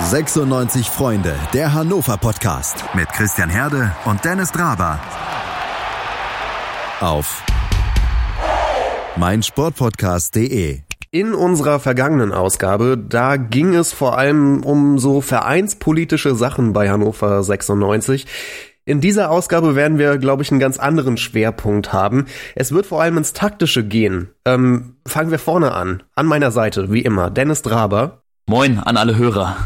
96 Freunde, der Hannover Podcast mit Christian Herde und Dennis Draber. Auf meinsportpodcast.de. In unserer vergangenen Ausgabe, da ging es vor allem um so vereinspolitische Sachen bei Hannover 96. In dieser Ausgabe werden wir, glaube ich, einen ganz anderen Schwerpunkt haben. Es wird vor allem ins Taktische gehen. Ähm, fangen wir vorne an. An meiner Seite, wie immer, Dennis Draber. Moin an alle Hörer.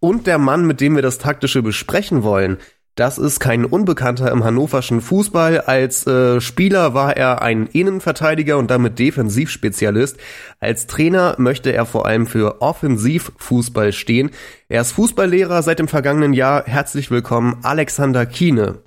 Und der Mann, mit dem wir das Taktische besprechen wollen, das ist kein Unbekannter im hannoverschen Fußball. Als äh, Spieler war er ein Innenverteidiger und damit Defensivspezialist. Als Trainer möchte er vor allem für Offensivfußball stehen. Er ist Fußballlehrer seit dem vergangenen Jahr. Herzlich willkommen, Alexander Kiene.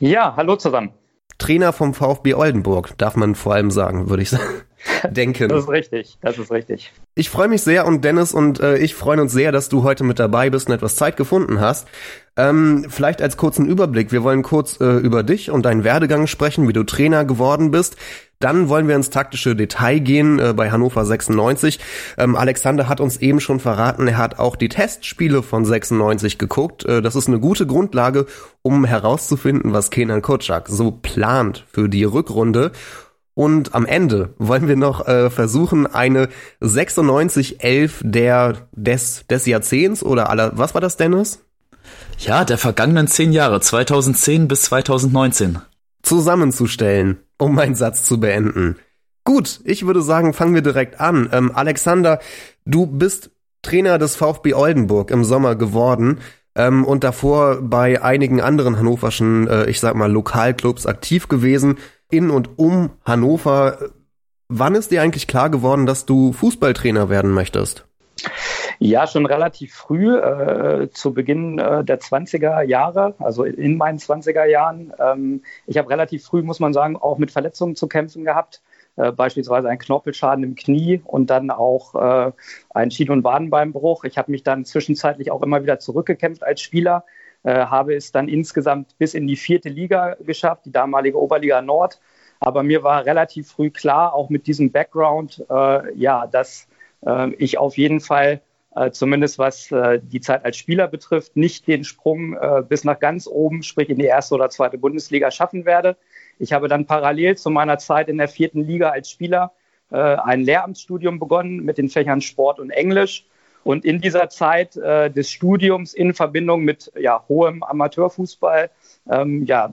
Ja, hallo zusammen. Trainer vom VfB Oldenburg, darf man vor allem sagen, würde ich sagen denken. Das ist richtig, das ist richtig. Ich freue mich sehr und Dennis und äh, ich freuen uns sehr, dass du heute mit dabei bist und etwas Zeit gefunden hast. Ähm, vielleicht als kurzen Überblick. Wir wollen kurz äh, über dich und deinen Werdegang sprechen, wie du Trainer geworden bist. Dann wollen wir ins taktische Detail gehen äh, bei Hannover 96. Ähm, Alexander hat uns eben schon verraten, er hat auch die Testspiele von 96 geguckt. Äh, das ist eine gute Grundlage, um herauszufinden, was Kenan Kotschak so plant für die Rückrunde. Und am Ende wollen wir noch äh, versuchen, eine 9611 der des, des Jahrzehnts oder aller, was war das, Dennis? Ja, der vergangenen zehn Jahre, 2010 bis 2019. Zusammenzustellen, um meinen Satz zu beenden. Gut, ich würde sagen, fangen wir direkt an. Ähm, Alexander, du bist Trainer des VfB Oldenburg im Sommer geworden ähm, und davor bei einigen anderen hannoverschen, äh, ich sag mal, Lokalclubs aktiv gewesen in und um Hannover. Wann ist dir eigentlich klar geworden, dass du Fußballtrainer werden möchtest? Ja, schon relativ früh, äh, zu Beginn äh, der 20er Jahre, also in meinen 20er Jahren. Ähm, ich habe relativ früh, muss man sagen, auch mit Verletzungen zu kämpfen gehabt. Äh, beispielsweise ein Knorpelschaden im Knie und dann auch äh, ein Schien- und Wadenbeinbruch. Ich habe mich dann zwischenzeitlich auch immer wieder zurückgekämpft als Spieler, habe es dann insgesamt bis in die vierte Liga geschafft, die damalige Oberliga Nord. Aber mir war relativ früh klar, auch mit diesem Background, äh, ja, dass äh, ich auf jeden Fall, äh, zumindest was äh, die Zeit als Spieler betrifft, nicht den Sprung äh, bis nach ganz oben, sprich in die erste oder zweite Bundesliga schaffen werde. Ich habe dann parallel zu meiner Zeit in der vierten Liga als Spieler ein Lehramtsstudium begonnen mit den Fächern Sport und Englisch und in dieser Zeit äh, des Studiums in Verbindung mit ja, hohem Amateurfußball ähm, ja,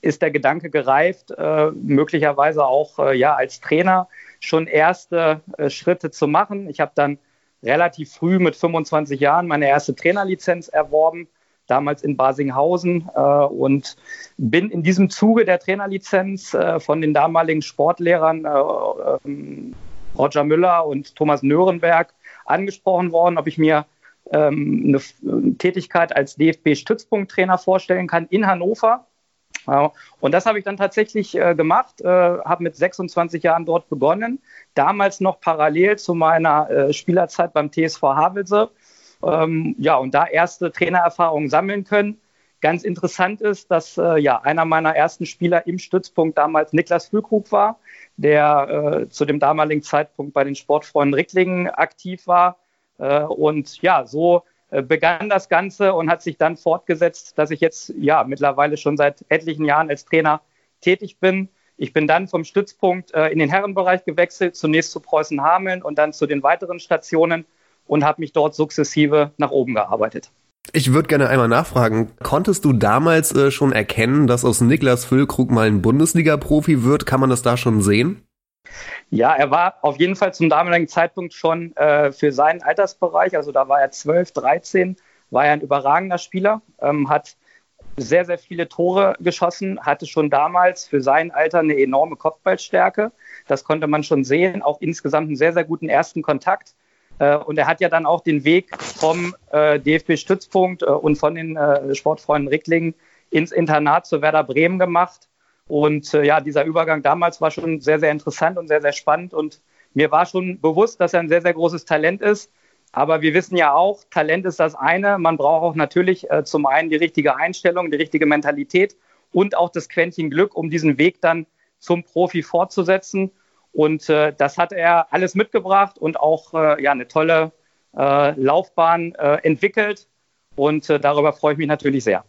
ist der Gedanke gereift, äh, möglicherweise auch äh, ja, als Trainer schon erste äh, Schritte zu machen. Ich habe dann relativ früh mit 25 Jahren meine erste Trainerlizenz erworben, damals in Basinghausen äh, und bin in diesem Zuge der Trainerlizenz äh, von den damaligen Sportlehrern ähm, Roger Müller und Thomas Nörenberg angesprochen worden, ob ich mir ähm, eine Tätigkeit als DFB-Stützpunkttrainer vorstellen kann in Hannover. Ja, und das habe ich dann tatsächlich äh, gemacht, äh, habe mit 26 Jahren dort begonnen, damals noch parallel zu meiner äh, Spielerzeit beim TSV Havelse. Ähm, ja, und da erste Trainererfahrungen sammeln können. Ganz interessant ist, dass äh, ja einer meiner ersten Spieler im Stützpunkt damals Niklas Füllkrug war, der äh, zu dem damaligen Zeitpunkt bei den Sportfreunden Ricklingen aktiv war. Äh, und ja, so äh, begann das Ganze und hat sich dann fortgesetzt, dass ich jetzt ja mittlerweile schon seit etlichen Jahren als Trainer tätig bin. Ich bin dann vom Stützpunkt äh, in den Herrenbereich gewechselt, zunächst zu Preußen Hameln und dann zu den weiteren Stationen und habe mich dort sukzessive nach oben gearbeitet. Ich würde gerne einmal nachfragen, konntest du damals äh, schon erkennen, dass aus Niklas Füllkrug mal ein Bundesliga-Profi wird? Kann man das da schon sehen? Ja, er war auf jeden Fall zum damaligen Zeitpunkt schon äh, für seinen Altersbereich, also da war er 12, 13, war er ein überragender Spieler, ähm, hat sehr, sehr viele Tore geschossen, hatte schon damals für sein Alter eine enorme Kopfballstärke. Das konnte man schon sehen, auch insgesamt einen sehr, sehr guten ersten Kontakt. Äh, und er hat ja dann auch den Weg vom äh, DFB-Stützpunkt äh, und von den Sportfreunden Ricklingen ins Internat zu Werder Bremen gemacht. Und ja, dieser Übergang damals war schon sehr, sehr interessant und sehr, sehr spannend. Und mir war schon bewusst, dass er ein sehr, sehr großes Talent ist. Aber wir wissen ja auch, Talent ist das eine. Man braucht auch natürlich äh, zum einen die richtige Einstellung, die richtige Mentalität und auch das Quäntchen Glück, um diesen Weg dann zum Profi fortzusetzen. Und äh, das hat er alles mitgebracht und auch äh, ja, eine tolle äh, Laufbahn äh, entwickelt und äh, darüber freue ich mich natürlich sehr.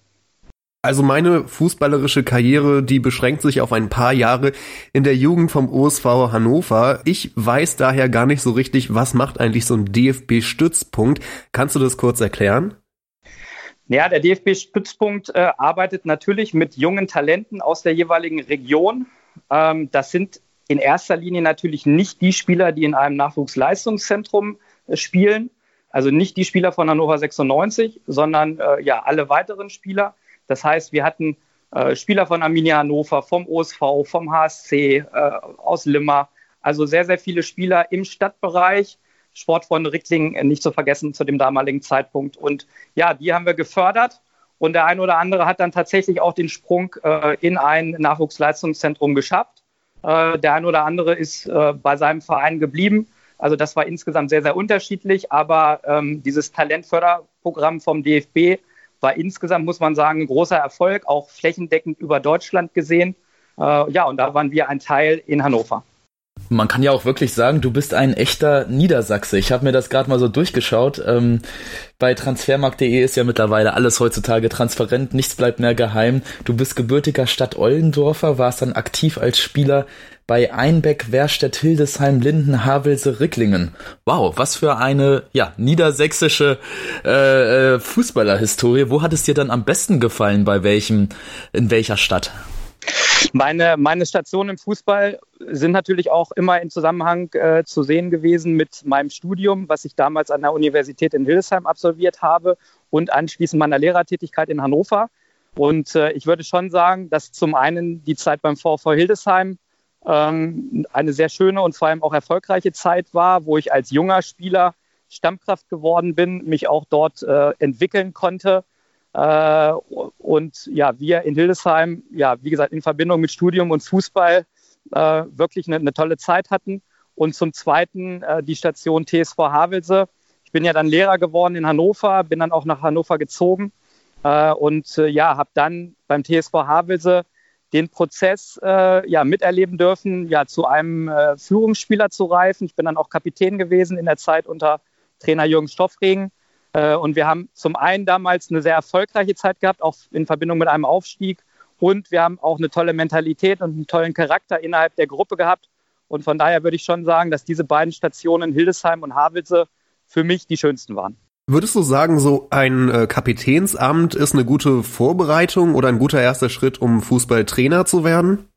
Also meine fußballerische Karriere, die beschränkt sich auf ein paar Jahre in der Jugend vom OSV Hannover. Ich weiß daher gar nicht so richtig, was macht eigentlich so ein DFB-Stützpunkt. Kannst du das kurz erklären? Ja, der DFB-Stützpunkt äh, arbeitet natürlich mit jungen Talenten aus der jeweiligen Region. Ähm, das sind in erster Linie natürlich nicht die Spieler, die in einem Nachwuchsleistungszentrum äh, spielen, also nicht die Spieler von Hannover 96, sondern äh, ja alle weiteren Spieler. Das heißt, wir hatten äh, Spieler von Arminia Hannover, vom OSV, vom HSC, äh, aus Limmer, also sehr, sehr viele Spieler im Stadtbereich. Sportfreunde Rickling äh, nicht zu vergessen zu dem damaligen Zeitpunkt. Und ja, die haben wir gefördert. Und der eine oder andere hat dann tatsächlich auch den Sprung äh, in ein Nachwuchsleistungszentrum geschafft. Äh, der eine oder andere ist äh, bei seinem Verein geblieben. Also das war insgesamt sehr, sehr unterschiedlich. Aber ähm, dieses Talentförderprogramm vom DFB war insgesamt, muss man sagen, ein großer Erfolg, auch flächendeckend über Deutschland gesehen. Äh, ja, und da waren wir ein Teil in Hannover. Man kann ja auch wirklich sagen, du bist ein echter Niedersachse. Ich habe mir das gerade mal so durchgeschaut. Ähm, bei transfermarkt.de ist ja mittlerweile alles heutzutage transparent, nichts bleibt mehr geheim. Du bist gebürtiger Stadt Ollendorfer, warst dann aktiv als Spieler bei Einbeck, Werstedt, Hildesheim, Linden, Havelse, Ricklingen. Wow, was für eine ja niedersächsische äh, äh, Fußballerhistorie. Wo hat es dir dann am besten gefallen? Bei welchem, in welcher Stadt? Meine, meine Stationen im Fußball sind natürlich auch immer in Zusammenhang äh, zu sehen gewesen mit meinem Studium, was ich damals an der Universität in Hildesheim absolviert habe und anschließend meiner Lehrertätigkeit in Hannover. Und äh, ich würde schon sagen, dass zum einen die Zeit beim VV Hildesheim ähm, eine sehr schöne und vor allem auch erfolgreiche Zeit war, wo ich als junger Spieler Stammkraft geworden bin, mich auch dort äh, entwickeln konnte äh, und ja, wir in Hildesheim, ja, wie gesagt, in Verbindung mit Studium und Fußball äh, wirklich eine, eine, tolle Zeit hatten. Und zum Zweiten äh, die Station TSV Havelse. Ich bin ja dann Lehrer geworden in Hannover, bin dann auch nach Hannover gezogen äh, und äh, ja, habe dann beim TSV Havelse den Prozess äh, ja, miterleben dürfen, ja, zu einem Führungsspieler zu reifen. Ich bin dann auch Kapitän gewesen in der Zeit unter Trainer Jürgen Stoffregen und wir haben zum einen damals eine sehr erfolgreiche Zeit gehabt, auch in Verbindung mit einem Aufstieg. Und wir haben auch eine tolle Mentalität und einen tollen Charakter innerhalb der Gruppe gehabt. Und von daher würde ich schon sagen, dass diese beiden Stationen Hildesheim und Havelse für mich die schönsten waren. Würdest du sagen, so ein äh, Kapitänsamt ist eine gute Vorbereitung oder ein guter erster Schritt, um Fußballtrainer zu werden?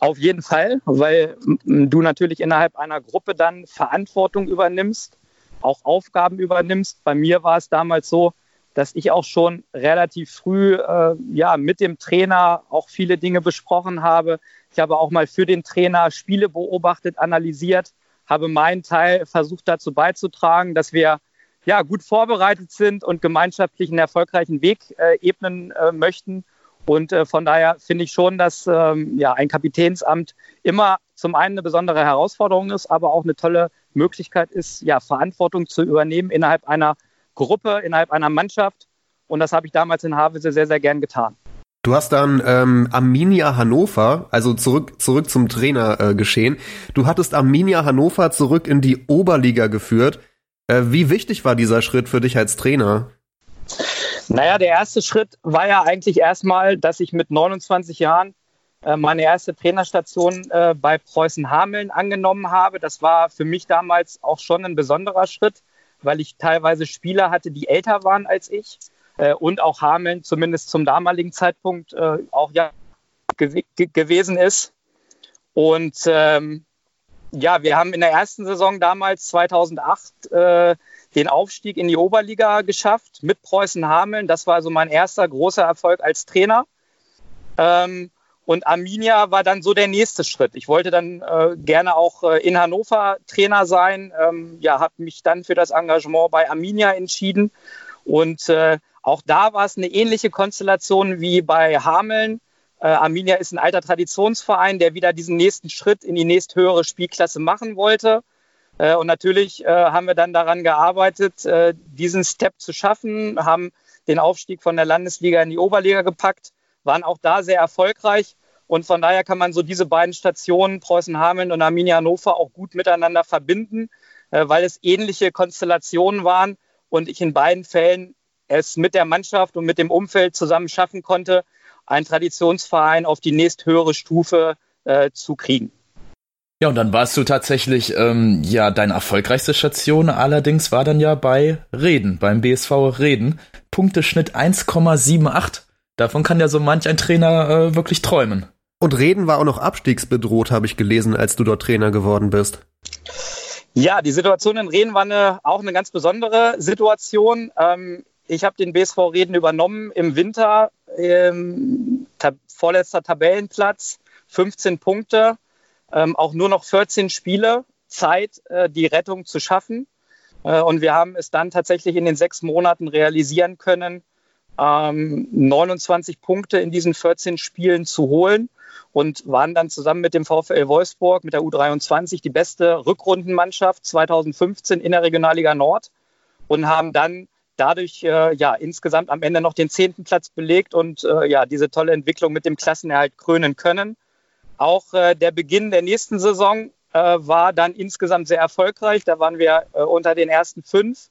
Auf jeden Fall, weil du natürlich innerhalb einer Gruppe dann Verantwortung übernimmst auch Aufgaben übernimmst. Bei mir war es damals so, dass ich auch schon relativ früh äh, ja, mit dem Trainer auch viele Dinge besprochen habe. Ich habe auch mal für den Trainer Spiele beobachtet, analysiert, habe meinen Teil versucht dazu beizutragen, dass wir ja, gut vorbereitet sind und gemeinschaftlich einen erfolgreichen Weg äh, ebnen äh, möchten. Und äh, von daher finde ich schon, dass ähm, ja, ein Kapitänsamt immer zum einen eine besondere Herausforderung ist, aber auch eine tolle Möglichkeit ist, ja, Verantwortung zu übernehmen innerhalb einer Gruppe, innerhalb einer Mannschaft. Und das habe ich damals in Havelse sehr, sehr gern getan. Du hast dann ähm, Arminia Hannover, also zurück zurück zum Trainer äh, geschehen. Du hattest Arminia Hannover zurück in die Oberliga geführt. Äh, wie wichtig war dieser Schritt für dich als Trainer? Naja, der erste Schritt war ja eigentlich erstmal, dass ich mit 29 Jahren meine erste Trainerstation äh, bei Preußen Hameln angenommen habe. Das war für mich damals auch schon ein besonderer Schritt, weil ich teilweise Spieler hatte, die älter waren als ich äh, und auch Hameln zumindest zum damaligen Zeitpunkt auch ja gew gewesen ist. Und ähm, ja, wir haben in der ersten Saison damals 2008 äh, den Aufstieg in die Oberliga geschafft mit Preußen Hameln. Das war also mein erster großer Erfolg als Trainer. Ähm, und Arminia war dann so der nächste Schritt. Ich wollte dann äh, gerne auch äh, in Hannover Trainer sein. Ähm, ja, habe mich dann für das Engagement bei Arminia entschieden. Und äh, auch da war es eine ähnliche Konstellation wie bei Hameln. Äh, Arminia ist ein alter Traditionsverein, der wieder diesen nächsten Schritt in die nächsthöhere Spielklasse machen wollte. Äh, und natürlich äh, haben wir dann daran gearbeitet, diesen Step zu schaffen, haben den Aufstieg von der Landesliga in die Oberliga gepackt, waren auch da sehr erfolgreich und von daher kann man so diese beiden Stationen, Preußen-Hameln und Arminia Hannover, auch gut miteinander verbinden. äh, weil es ähnliche Konstellationen waren und ich in beiden Fällen es mit der Mannschaft und mit dem Umfeld zusammen schaffen konnte, einen Traditionsverein auf die nächsthöhere Stufe äh, zu kriegen. Ja, und dann warst du tatsächlich, ähm, ja, deine erfolgreichste Station allerdings war dann ja bei Reden, beim BSV Reden. Punkteschnitt 1,78. Davon kann ja so manch ein Trainer äh, wirklich träumen. Und Reden war auch noch abstiegsbedroht, habe ich gelesen, als du dort Trainer geworden bist. Ja, die Situation in Reden war eine, auch eine ganz besondere Situation. Ähm, ich habe den BSV Reden übernommen im Winter, ähm, tab vorletzter Tabellenplatz, 15 Punkte ähm, auch nur noch 14 Spiele Zeit, äh, die Rettung zu schaffen. Äh, und wir haben es dann tatsächlich in den sechs Monaten realisieren können, ähm, 29 Punkte in diesen 14 Spielen zu holen und waren dann zusammen mit dem VfL Wolfsburg, mit der U23, die beste Rückrundenmannschaft 2015 in der Regionalliga Nord und haben dann dadurch äh, ja insgesamt am Ende noch den zehnten Platz belegt und äh, ja diese tolle Entwicklung mit dem Klassenerhalt krönen können. Auch äh, der Beginn der nächsten Saison äh, war dann insgesamt sehr erfolgreich. Da waren wir äh, unter den ersten fünf,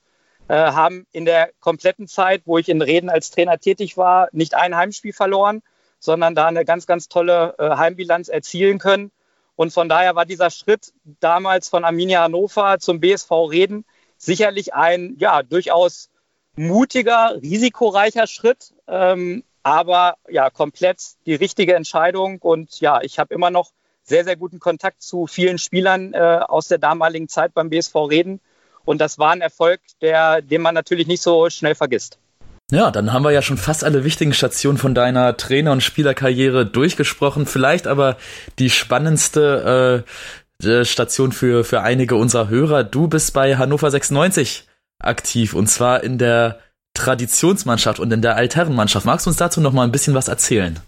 haben in der kompletten Zeit, wo ich in Reden als Trainer tätig war, nicht ein Heimspiel verloren, sondern da eine ganz, ganz tolle äh, Heimbilanz erzielen können. Und von daher war dieser Schritt damals von Arminia Hannover zum BSV Reden sicherlich ein ja durchaus mutiger, risikoreicher Schritt. Ähm, aber ja, komplett die richtige Entscheidung. Und ja, ich habe immer noch sehr, sehr guten Kontakt zu vielen Spielern äh, aus der damaligen Zeit beim BSV Reden. Und das war ein Erfolg, der, den man natürlich nicht so schnell vergisst. Ja, dann haben wir ja schon fast alle wichtigen Stationen von deiner Trainer- und Spielerkarriere durchgesprochen. Vielleicht aber die spannendste äh, Station für, für einige unserer Hörer. Du bist bei Hannover 96 aktiv und zwar in der Traditionsmannschaft und in der Altherrenmannschaft. Magst du uns dazu noch mal ein bisschen was erzählen?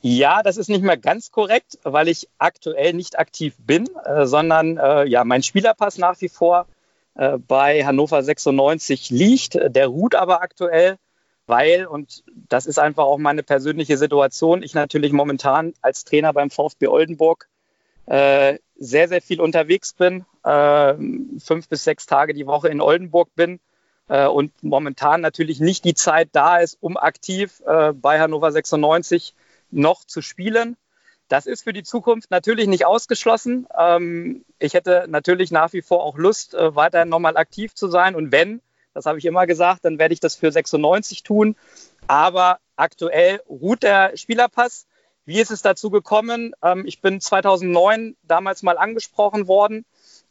Ja, das ist nicht mehr ganz korrekt, weil ich aktuell nicht aktiv bin, äh, sondern äh, ja, mein Spielerpass nach wie vor äh, bei Hannover 96 liegt. Der ruht aber aktuell, weil, und das ist einfach auch meine persönliche Situation, ich natürlich momentan als Trainer beim VfB Oldenburg äh, sehr, sehr viel unterwegs bin, äh, fünf bis sechs Tage die Woche in Oldenburg bin äh, und momentan natürlich nicht die Zeit da ist, um aktiv äh, bei Hannover 96 noch zu spielen. Das ist für die Zukunft natürlich nicht ausgeschlossen. Ähm, ich hätte natürlich nach wie vor auch Lust, äh, weiterhin nochmal aktiv zu sein. Und wenn, das habe ich immer gesagt, dann werde ich das für 96 tun. Aber aktuell ruht der Spielerpass. Wie ist es dazu gekommen? Ähm, ich bin 2009 damals mal angesprochen worden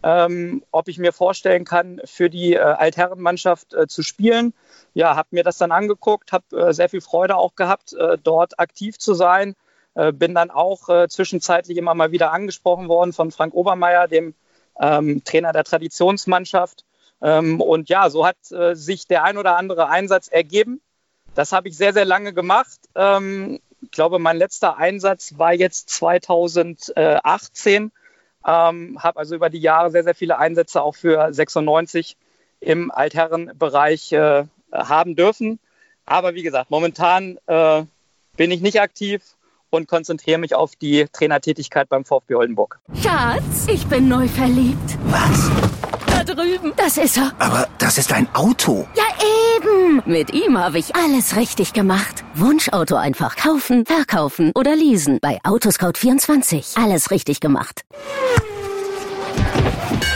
ähm, ob ich mir vorstellen kann, für die äh, Altherrenmannschaft äh, zu spielen. Ja, habe mir das dann angeguckt, habe sehr viel Freude auch gehabt, dort aktiv zu sein. Äh, bin dann auch äh, zwischenzeitlich immer mal wieder angesprochen worden von Frank Obermeier, dem ähm, Trainer der Traditionsmannschaft. Ähm, und ja, so hat sich der ein oder andere Einsatz ergeben. Das habe ich sehr, sehr lange gemacht. Ähm, ich glaube, mein letzter Einsatz war jetzt 2018 ähm, habe also über die Jahre sehr, sehr viele Einsätze auch für 96 im Altherrenbereich äh, haben dürfen. Aber wie gesagt, momentan äh, bin ich nicht aktiv und konzentriere mich auf die Trainertätigkeit beim VfB Oldenburg. Schatz, ich bin neu verliebt. Was? Da drüben. Das ist er. Aber das ist ein Auto. Ja, eben. Mit ihm habe ich alles richtig gemacht. Wunschauto einfach kaufen, verkaufen oder leasen. Bei Autoscout24. Alles richtig gemacht.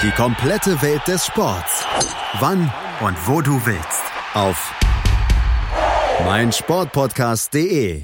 Die komplette Welt des Sports. Wann und wo du willst. Auf meinsportpodcast.de.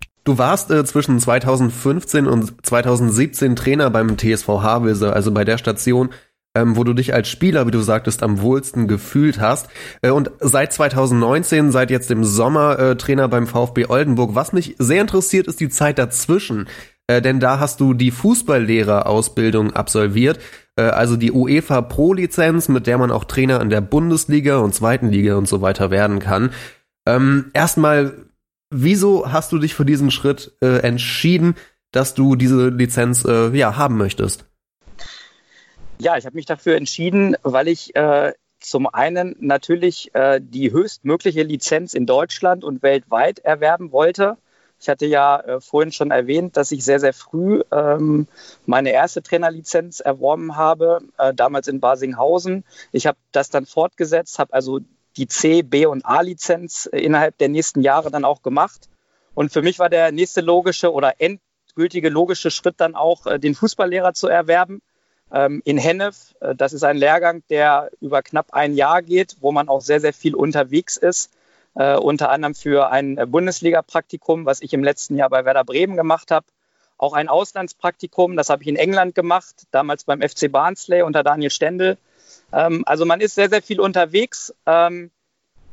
Du warst äh, zwischen 2015 und 2017 Trainer beim TSV Havelse, also bei der Station, ähm, wo du dich als Spieler, wie du sagtest, am wohlsten gefühlt hast. Äh, und seit 2019, seit jetzt im Sommer äh, Trainer beim VfB Oldenburg. Was mich sehr interessiert, ist die Zeit dazwischen. Äh, denn da hast du die Fußballlehrerausbildung absolviert. äh, also die UEFA Pro-Lizenz, mit der man auch Trainer in der Bundesliga und zweiten Liga und so weiter werden kann. Ähm, erstmal, wieso hast du dich für diesen Schritt äh, entschieden, dass du diese Lizenz äh, ja haben möchtest? Ja, ich habe mich dafür entschieden, weil ich äh, zum einen natürlich äh, die höchstmögliche Lizenz in Deutschland und weltweit erwerben wollte. Ich hatte ja äh, vorhin schon erwähnt, dass ich sehr, sehr früh ähm, meine erste Trainerlizenz erworben habe, äh, damals in Basinghausen. Ich habe das dann fortgesetzt, habe also die C, B und A-Lizenz innerhalb der nächsten Jahre dann auch gemacht. Und für mich war der nächste logische oder endgültige logische Schritt dann auch, äh, den Fußballlehrer zu erwerben ähm, in Hennef. Äh, das ist ein Lehrgang, der über knapp ein Jahr geht, wo man auch sehr, sehr viel unterwegs ist äh, unter anderem für ein äh, Bundesliga-Praktikum, was ich im letzten Jahr bei Werder Bremen gemacht habe. Auch ein Auslandspraktikum, das habe ich in England gemacht, damals beim FC Barnsley unter Daniel Stendel. Ähm, also man ist sehr, sehr viel unterwegs. Ähm,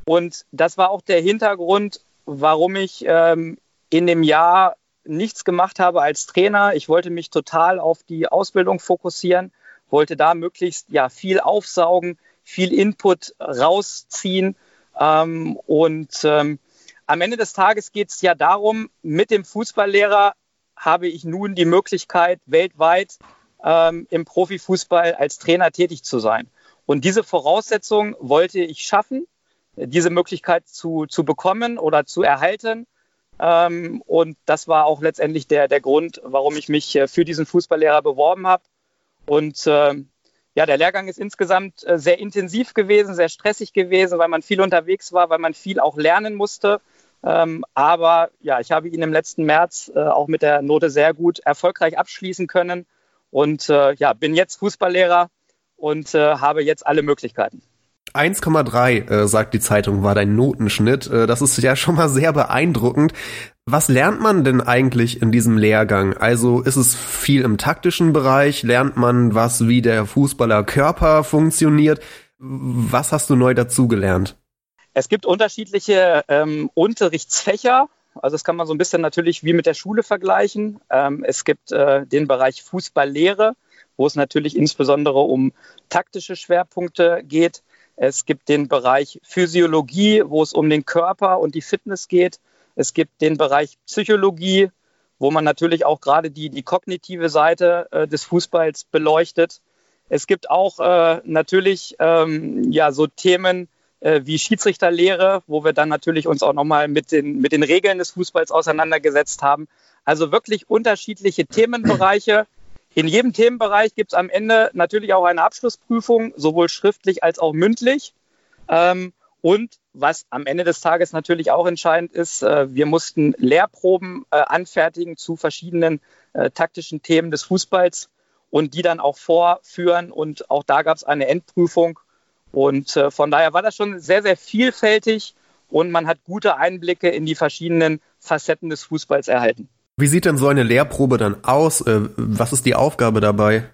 und das war auch der Hintergrund, warum ich ähm, in dem Jahr nichts gemacht habe als Trainer. Ich wollte mich total auf die Ausbildung fokussieren, wollte da möglichst ja viel aufsaugen, viel Input rausziehen ähm, und ähm, am Ende des Tages geht es ja darum, mit dem Fußballlehrer habe ich nun die Möglichkeit, weltweit ähm, im Profifußball als Trainer tätig zu sein. Und diese Voraussetzung wollte ich schaffen, diese Möglichkeit zu, zu bekommen oder zu erhalten. Ähm, und das war auch letztendlich der, der Grund, warum ich mich äh, für diesen Fußballlehrer beworben habe. Und äh, ja, der Lehrgang ist insgesamt äh, sehr intensiv gewesen, sehr stressig gewesen, weil man viel unterwegs war, weil man viel auch lernen musste. Ähm, aber ja, ich habe ihn im letzten März äh, auch mit der Note sehr gut erfolgreich abschließen können und ja, bin jetzt Fußballlehrer und äh, habe jetzt alle Möglichkeiten. 1,3, äh, sagt die Zeitung, war dein Notenschnitt. Äh, das ist ja schon mal sehr beeindruckend. Was lernt man denn eigentlich in diesem Lehrgang? Also ist es viel im taktischen Bereich? Lernt man was, wie der Fußballer Körper funktioniert? Was hast du neu dazugelernt? Es gibt unterschiedliche ähm, Unterrichtsfächer. Also das kann man so ein bisschen natürlich wie mit der Schule vergleichen. Ähm, es gibt äh, den Bereich Fußballlehre, wo es natürlich insbesondere um taktische Schwerpunkte geht. Es gibt den Bereich Physiologie, wo es um den Körper und die Fitness geht. Es gibt den Bereich Psychologie, wo man natürlich auch gerade die, die kognitive Seite äh, des Fußballs beleuchtet. Es gibt auch äh, natürlich ähm, ja, so Themen äh, wie Schiedsrichterlehre, wo wir dann natürlich uns auch nochmal mit den, mit den Regeln des Fußballs auseinandergesetzt haben. Also wirklich unterschiedliche Themenbereiche. In jedem Themenbereich gibt es am Ende natürlich auch eine Abschlussprüfung, sowohl schriftlich als auch mündlich. Ähm, und was am Ende des Tages natürlich auch entscheidend ist, äh, wir mussten Lehrproben äh, anfertigen zu verschiedenen äh, taktischen Themen des Fußballs und die dann auch vorführen. Und auch da gab es eine Endprüfung. Und äh, von daher war das schon sehr, sehr vielfältig und man hat gute Einblicke in die verschiedenen Facetten des Fußballs erhalten. Wie sieht denn so eine Lehrprobe dann aus? Äh, was ist die Aufgabe dabei?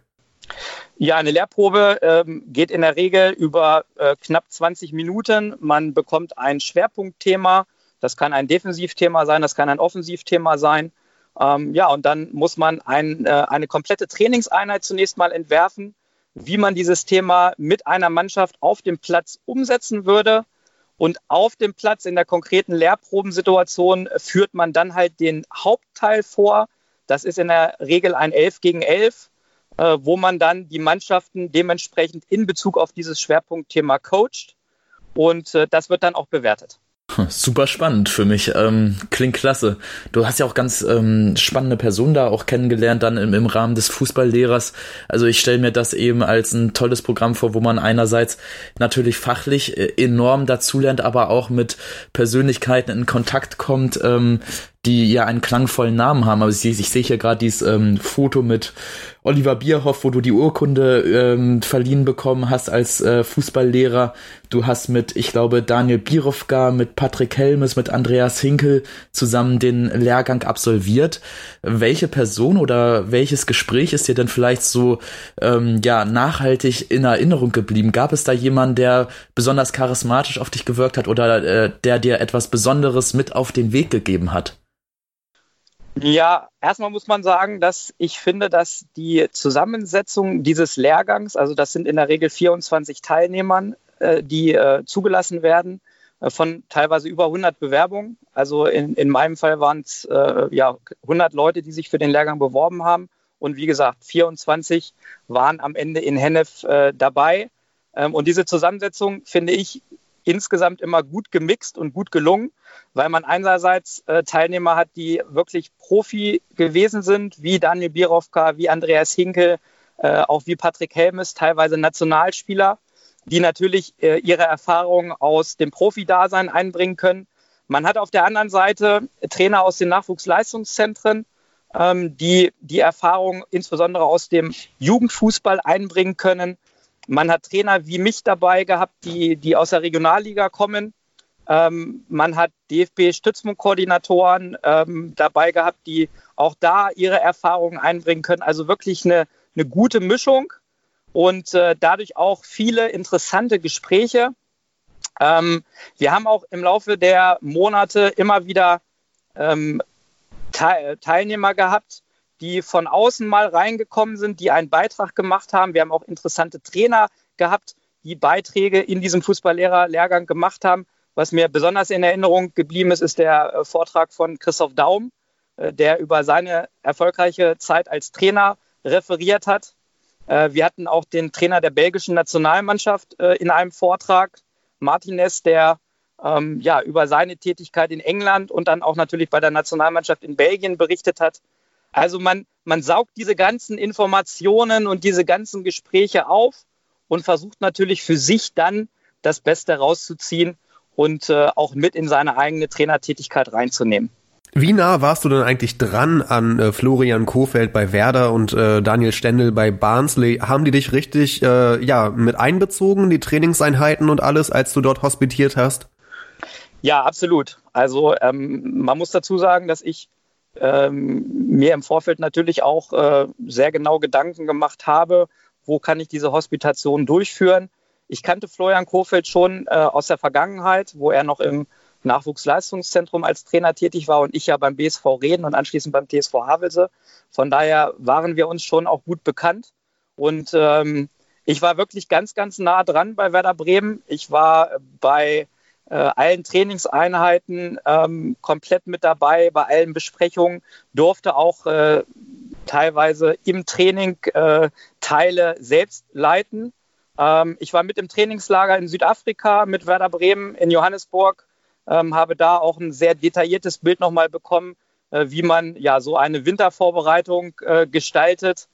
Ja, eine Lehrprobe ähm, geht in der Regel über äh, knapp 20 Minuten. Man bekommt ein Schwerpunktthema. Das kann ein Defensivthema sein, das kann ein Offensivthema sein. Ähm, ja, und dann muss man ein, äh, eine komplette Trainingseinheit zunächst mal entwerfen, wie man dieses Thema mit einer Mannschaft auf dem Platz umsetzen würde. Und auf dem Platz in der konkreten Lehrprobensituation führt man dann halt den Hauptteil vor. Das ist in der Regel ein 11 gegen 11, äh, wo man dann die Mannschaften dementsprechend in Bezug auf dieses Schwerpunktthema coacht. Und äh, das wird dann auch bewertet. Super spannend für mich. Ähm, klingt klasse. Du hast ja auch ganz ähm, spannende Personen da auch kennengelernt, dann im, im Rahmen des Fußballlehrers. Also ich stelle mir das eben als ein tolles Programm vor, wo man einerseits natürlich fachlich äh, enorm dazulernt, aber auch mit Persönlichkeiten in Kontakt kommt, ähm, die ja einen klangvollen Namen haben. Aber ich, ich sehe hier gerade dieses ähm, Foto mit Oliver Bierhoff, wo du die Urkunde ähm, verliehen bekommen hast als äh, Fußballlehrer. Du hast mit, ich glaube, Daniel Bierowka, mit Patrick Helmes, mit Andreas Hinkel zusammen den Lehrgang absolviert. Welche Person oder welches Gespräch ist dir denn vielleicht so ähm, ja nachhaltig in Erinnerung geblieben? Gab es da jemanden, der besonders charismatisch auf dich gewirkt hat oder äh, der dir etwas Besonderes mit auf den Weg gegeben hat? Ja, erstmal muss man sagen, dass ich finde, dass die Zusammensetzung dieses Lehrgangs, also das sind in der Regel 24 Teilnehmern, äh, die äh, zugelassen werden, äh, von teilweise über 100 Bewerbungen. Also in, in meinem Fall waren es äh, ja 100 Leute, die sich für den Lehrgang beworben haben. Und wie gesagt, 24 waren am Ende in Hennef äh, dabei. Ähm, und diese Zusammensetzung finde ich insgesamt immer gut gemixt und gut gelungen, weil man einerseits äh, Teilnehmer hat, die wirklich Profi gewesen sind, wie Daniel Birovka, wie Andreas Hinkel, äh, auch wie Patrick Helmes, teilweise Nationalspieler, die natürlich äh, ihre Erfahrungen aus dem Profi-Dasein einbringen können. Man hat auf der anderen Seite Trainer aus den Nachwuchsleistungszentren, ähm, die die Erfahrung insbesondere aus dem Jugendfußball einbringen können. Man hat Trainer wie mich dabei gehabt, die, die aus der Regionalliga kommen. Ähm, man hat DFB-Stützpunktkoordinatoren ähm, dabei gehabt, die auch da ihre Erfahrungen einbringen können. Also wirklich eine, eine gute Mischung und äh, dadurch auch viele interessante Gespräche. Ähm, wir haben auch im Laufe der Monate immer wieder ähm, Te Teilnehmer gehabt, die von außen mal reingekommen sind, die einen Beitrag gemacht haben. Wir haben auch interessante Trainer gehabt, die Beiträge in diesem Fußballlehrerlehrgang gemacht haben. Was mir besonders in Erinnerung geblieben ist, ist der äh, Vortrag von Christoph Daum, äh, der über seine erfolgreiche Zeit als Trainer referiert hat. Äh, wir hatten auch den Trainer der belgischen Nationalmannschaft in einem Vortrag, Martinez, der ähm, ja, über seine Tätigkeit in England und dann auch natürlich bei der Nationalmannschaft in Belgien berichtet hat. Also man, man saugt diese ganzen Informationen und diese ganzen Gespräche auf und versucht natürlich für sich dann das Beste rauszuziehen und äh, auch mit in seine eigene Trainertätigkeit reinzunehmen. Wie nah warst du denn eigentlich dran an äh, Florian Kofeld bei Werder und äh, Daniel Stendel bei Barnsley? Haben die dich richtig äh, ja mit einbezogen, die Trainingseinheiten und alles, als du dort hospitiert hast? Ja, absolut. Also ähm, man muss dazu sagen, dass ich ähm, mir im Vorfeld natürlich auch äh, sehr genau Gedanken gemacht habe, wo kann ich diese Hospitation durchführen. Ich kannte Florian Kofeld schon äh, aus der Vergangenheit, wo er noch im Nachwuchsleistungszentrum als Trainer tätig war und ich ja beim BSV Reden und anschließend beim TSV Havelse. Von daher waren wir uns schon auch gut bekannt. Und ähm, ich war wirklich ganz, ganz nah dran bei Werder Bremen. Ich war bei äh, allen Trainingseinheiten ähm, komplett mit dabei, bei allen Besprechungen, durfte auch äh, teilweise im Training äh, Teile selbst leiten. Ähm, ich war mit im Trainingslager in Südafrika mit Werder Bremen in Johannesburg, ähm, habe da auch ein sehr detailliertes Bild nochmal bekommen, äh, wie man ja so eine Wintervorbereitung äh, gestaltet.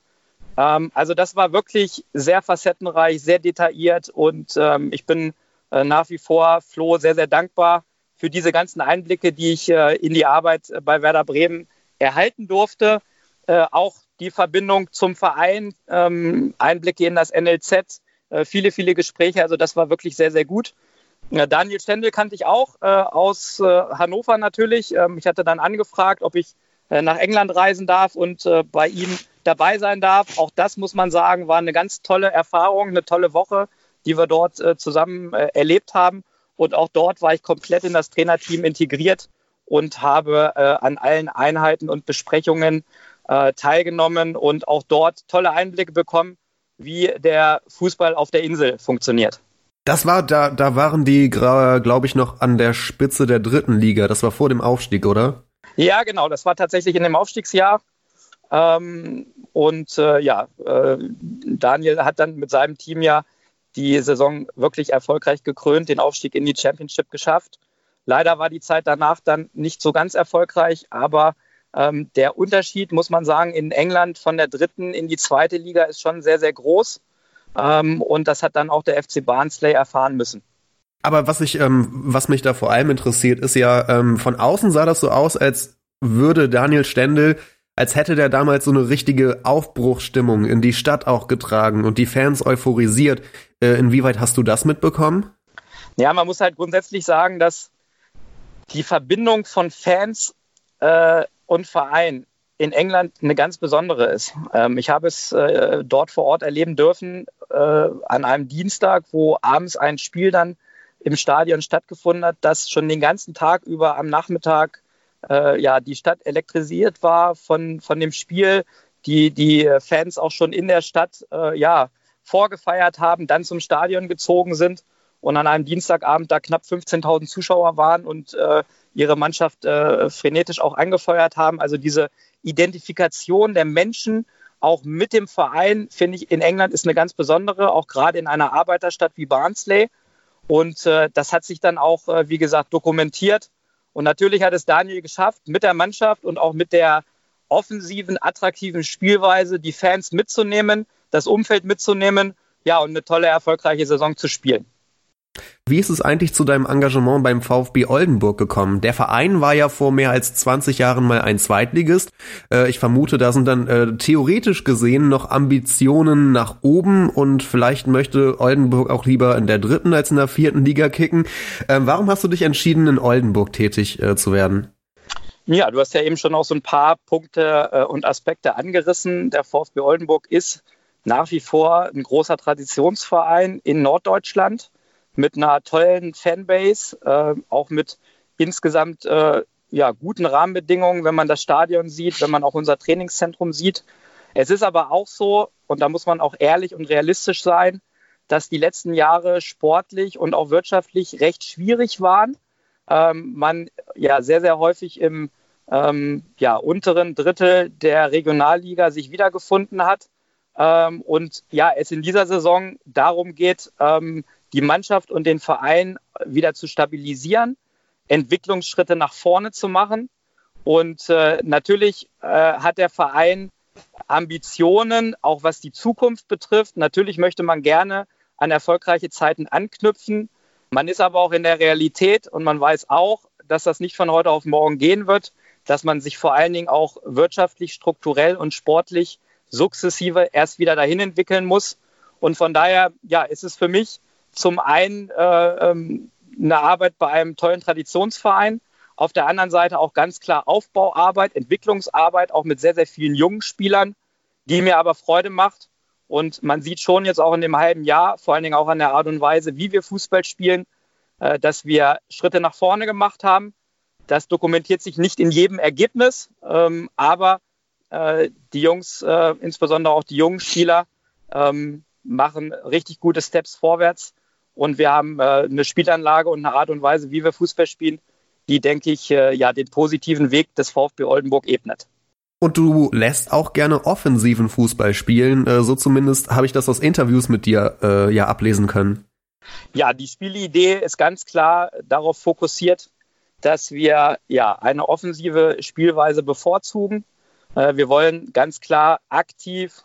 Ähm, also das war wirklich sehr facettenreich, sehr detailliert und ähm, ich bin nach wie vor, Flo, sehr, sehr dankbar für diese ganzen Einblicke, die ich äh, in die Arbeit bei Werder Bremen erhalten durfte. Äh, auch die Verbindung zum Verein, ähm, Einblicke in das NLZ, viele, viele Gespräche. Also das war wirklich sehr, sehr gut. Daniel Stendel kannte ich auch aus Hannover natürlich. Ähm, ich hatte dann angefragt, ob ich nach England reisen darf und bei ihm dabei sein darf. Auch das muss man sagen, war eine ganz tolle Erfahrung, eine tolle Woche die wir dort äh, zusammen äh, erlebt haben. Und auch dort war ich komplett in das Trainerteam integriert und habe äh, an allen Einheiten und Besprechungen teilgenommen und auch dort tolle Einblicke bekommen, wie der Fußball auf der Insel funktioniert. Das war, da, da waren die, glaube ich, noch an der Spitze der dritten Liga. Das war vor dem Aufstieg, oder? Ja, genau. Das war tatsächlich in dem Aufstiegsjahr. Ähm, und äh, ja, äh, Daniel hat dann mit seinem Team ja die Saison wirklich erfolgreich gekrönt, den Aufstieg in die Championship geschafft. Leider war die Zeit danach dann nicht so ganz erfolgreich, aber ähm, der Unterschied, muss man sagen, in England von der dritten in die zweite Liga ist schon sehr, sehr groß. Ähm, und das hat dann auch der FC Barnsley erfahren müssen. Aber was ich, ähm, was mich da vor allem interessiert, ist ja, ähm, von außen sah das so aus, als würde Daniel Stendel als hätte der damals so eine richtige Aufbruchstimmung in die Stadt auch getragen und die Fans euphorisiert. Äh, inwieweit hast du das mitbekommen? Ja, man muss halt grundsätzlich sagen, dass die Verbindung von Fans äh, und Verein in England eine ganz besondere ist. Ähm, ich habe es äh, dort vor Ort erleben dürfen, äh, an einem Dienstag, wo abends ein Spiel dann im Stadion stattgefunden hat, das schon den ganzen Tag über am Nachmittag äh, ja die Stadt elektrisiert war von, von dem Spiel, die, die Fans auch schon in der Stadt äh, ja, vorgefeiert haben, dann zum Stadion gezogen sind und an einem Dienstagabend da knapp 15.000 Zuschauer waren und äh, ihre Mannschaft äh, frenetisch auch angefeuert haben. Also diese Identifikation der Menschen auch mit dem Verein, finde ich, in England ist eine ganz besondere, auch gerade in einer Arbeiterstadt wie Barnsley. Und äh, das hat sich dann auch, äh, wie gesagt, dokumentiert. Und natürlich hat es Daniel geschafft, mit der Mannschaft und auch mit der offensiven, attraktiven Spielweise die Fans mitzunehmen, das Umfeld mitzunehmen, ja, und eine tolle, erfolgreiche Saison zu spielen. Wie ist es eigentlich zu deinem Engagement beim VfB Oldenburg gekommen? Der Verein war ja vor mehr als 20 Jahren mal ein Zweitligist. Äh, ich vermute, da sind dann äh, theoretisch gesehen noch Ambitionen nach oben und vielleicht möchte Oldenburg auch lieber in der dritten als in der vierten Liga kicken. Äh, warum hast du dich entschieden, in Oldenburg tätig äh, zu werden? Ja, du hast ja eben schon auch so ein paar Punkte und Aspekte angerissen. Der VfB Oldenburg ist nach wie vor ein großer Traditionsverein in Norddeutschland mit einer tollen Fanbase, äh, auch mit insgesamt äh, ja, guten Rahmenbedingungen, wenn man das Stadion sieht, wenn man auch unser Trainingszentrum sieht. Es ist aber auch so, und da muss man auch ehrlich und realistisch sein, dass die letzten Jahre sportlich und auch wirtschaftlich recht schwierig waren. Ähm, man ja sehr, sehr häufig im ähm, ja, unteren Drittel der Regionalliga sich wiedergefunden hat. Ähm, und ja, es in dieser Saison darum geht, ähm, die Mannschaft und den Verein wieder zu stabilisieren, Entwicklungsschritte nach vorne zu machen. Und äh, natürlich äh, hat der Verein Ambitionen, auch was die Zukunft betrifft. Natürlich möchte man gerne an erfolgreiche Zeiten anknüpfen. Man ist aber auch in der Realität und man weiß auch, dass das nicht von heute auf morgen gehen wird, dass man sich vor allen Dingen auch wirtschaftlich, strukturell und sportlich sukzessive erst wieder dahin entwickeln muss. Und von daher, ja, ist es für mich zum einen äh, ähm, eine Arbeit bei einem tollen Traditionsverein, auf der anderen Seite auch ganz klar Aufbauarbeit, Entwicklungsarbeit, auch mit sehr, sehr vielen jungen Spielern, die mir aber Freude macht. Und man sieht schon jetzt auch in dem halben Jahr, vor allen Dingen auch an der Art und Weise, wie wir Fußball spielen, äh, dass wir Schritte nach vorne gemacht haben. Das dokumentiert sich nicht in jedem Ergebnis, ähm, aber äh, die Jungs, äh, insbesondere auch die jungen Spieler, ähm, machen richtig gute Steps vorwärts. Und wir haben äh, eine Spielanlage und eine Art und Weise, wie wir Fußball spielen, die, denke ich, äh, ja, den positiven Weg des VfB Oldenburg ebnet. Und du lässt auch gerne offensiven Fußball spielen. Äh, so zumindest habe ich das aus Interviews mit dir äh, ja ablesen können. Ja, die Spielidee ist ganz klar darauf fokussiert, dass wir ja eine offensive Spielweise bevorzugen. Äh, wir wollen ganz klar aktiv,